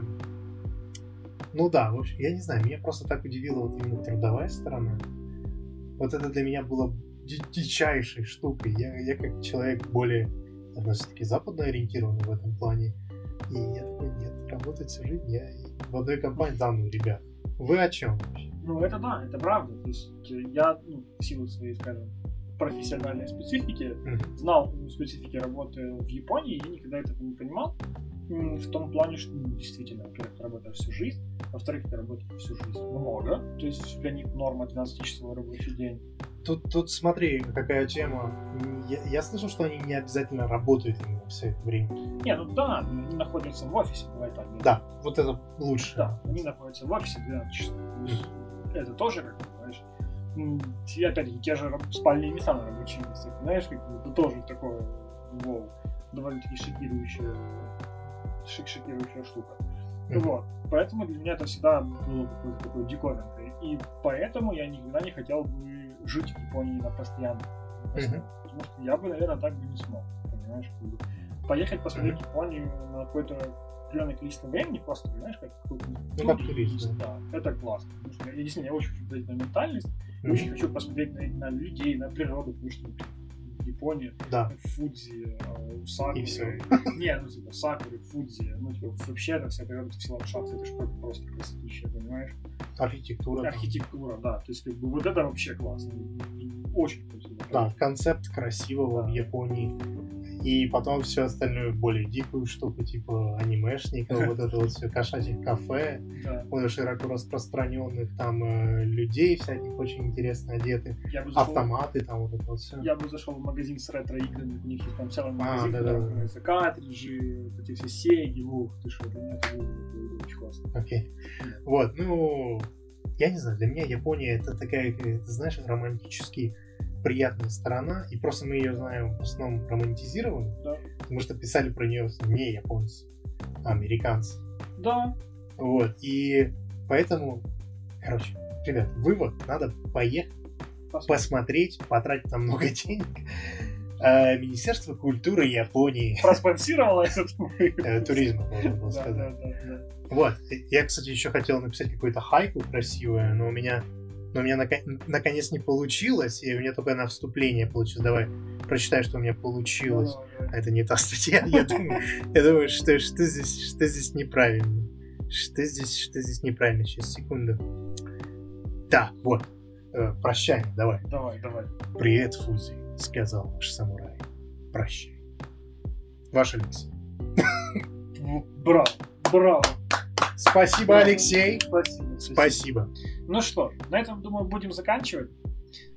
ну да, в общем, я не знаю, меня просто так удивила вот именно трудовая сторона. Вот это для меня было ди- дичайшей штукой. Я, я как человек более, наверное, все-таки западно ориентированный в этом плане. И я такой, нет, работать всю жизнь я в одной компании, да, ну, ребят, вы о чем вообще? Ну, это да, это правда. То есть э, я, ну, в силу своей, скажем, профессиональной специфики, Мгм. знал ну, специфики работы в Японии, и никогда этого не понимал. В том плане, что ну, действительно, во-первых, ты работаешь всю жизнь, во-вторых, ты работаешь всю жизнь много, то есть для них норма 12-часовой рабочий день. Тут, тут смотри, какая тема. Я, я слышал, что они не обязательно работают именно все это время. Не, ну да, они находятся в офисе, давай так. Да, вот это лучше. Да, они находятся в офисе 12 часов. Это тоже, как бы, знаешь, м, те- опять-таки, те же спальные места на рабочих местах, знаешь, как это тоже такое, воу, довольно-таки шокирующая, шик шокирующая штука. Мгм. Вот. Поэтому для меня это всегда было какой-то такой диковинкой. И поэтому я никогда не хотел бы жить в Японии на постоянной основе. Потому что я бы, наверное, так бы не смог. Понимаешь? Как бы. поехать посмотреть Японию на какое-то определенное количество времени, просто, знаешь, как какой-то Ну, как турист, да. Это классно. Потому что я, действительно, я очень хочу посмотреть на ментальность, Мгм. очень хочу посмотреть на, на людей, на природу, потому что Япония, Да. Фудзи, э, Сакуры. И всё. Не, ну типа Сакуры, Фудзи, ну типа вообще это вся природа, все ландшафты, это же просто- красотища, понимаешь? Архитектура. Архитектура, да, то есть как бы вот это вообще классно. Очень красиво. Да, концепт красивого в Японии. И потом все остальное более дикую штуку, типа анимешников, *laughs* вот это вот все кошачьих кафе, Да. широко распространенных там э, людей всяких очень интересно одетых, зашел, автоматы там вот это вот все. я бы зашел в магазин с ретро-играми, у них есть там целый А, магазин, да-да. который называется картриджи, вот эти все сеги, ух, ты что, для меня это было очень классно. Окей. Вот, ну, я не знаю, для меня Япония это такая, ты знаешь, романтически приятная сторона, и просто мы ее знаем в основном романтизированно, Да. потому что писали про нее не японцы, а американцы. Да, Вот, и поэтому, короче, ребят, вывод, надо поехать, посмотреть, потратить там много денег. Э, Министерство культуры Японии, проспонсировала этот *laughs* э, туризма, можно было сказать. Вот, я, кстати, еще хотел написать какую-то хайку красивую, но у меня, но у меня нако- наконец не получилось, и у меня только на вступление получилось. Давай, прочитай, что у меня получилось. А Это не та статья, *laughs* я думаю, я думаю, что, что, здесь, что здесь неправильно. Что здесь, что здесь неправильно? Сейчас, секунду. Да, вот. Э, прощание, давай. Давай, давай. Привет, Фузи, сказал наш самурай. Прощай. Ваш Алексей. В- Браво, браво. Спасибо, Алексей. Спасибо. Спасибо. Ну что, на этом, думаю, будем заканчивать.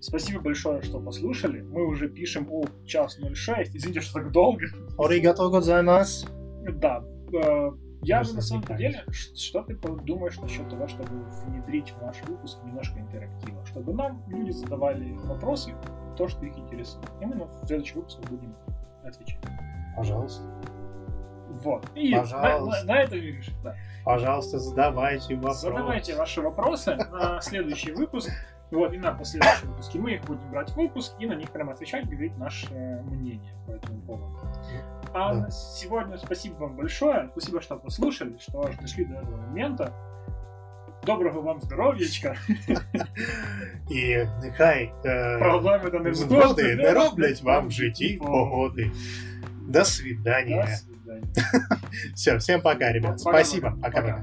Спасибо большое, что послушали. Мы уже пишем о час 06. Извините, что так долго. Оригато гозаймас. Да. э, Я Просто на самом деле, что ты думаешь насчет того, чтобы внедрить в наш выпуск немножко интерактива? Чтобы нам люди задавали вопросы, то, что их интересует. И мы на следующий выпуск будем отвечать. Пожалуйста. Вот. И на, Пожалуйста. на- на этом и решим. Да. Пожалуйста, задавайте вопросы. Задавайте ваши вопросы на следующий выпуск. Вот, и на последующем выпуске мы их будем брать в выпуск и на них прямо отвечать, говорить наше мнение по этому поводу. А Да. на сегодня спасибо вам большое. Спасибо, что послушали, что аж дошли до этого момента. Доброго вам здоров'ячка. І нехай е, Проблеми та згоди невзгоди не роблять вам в житті погоди. До свидания. Свидания. Все, всем пока, ребят. Спасибо. Пока-пока.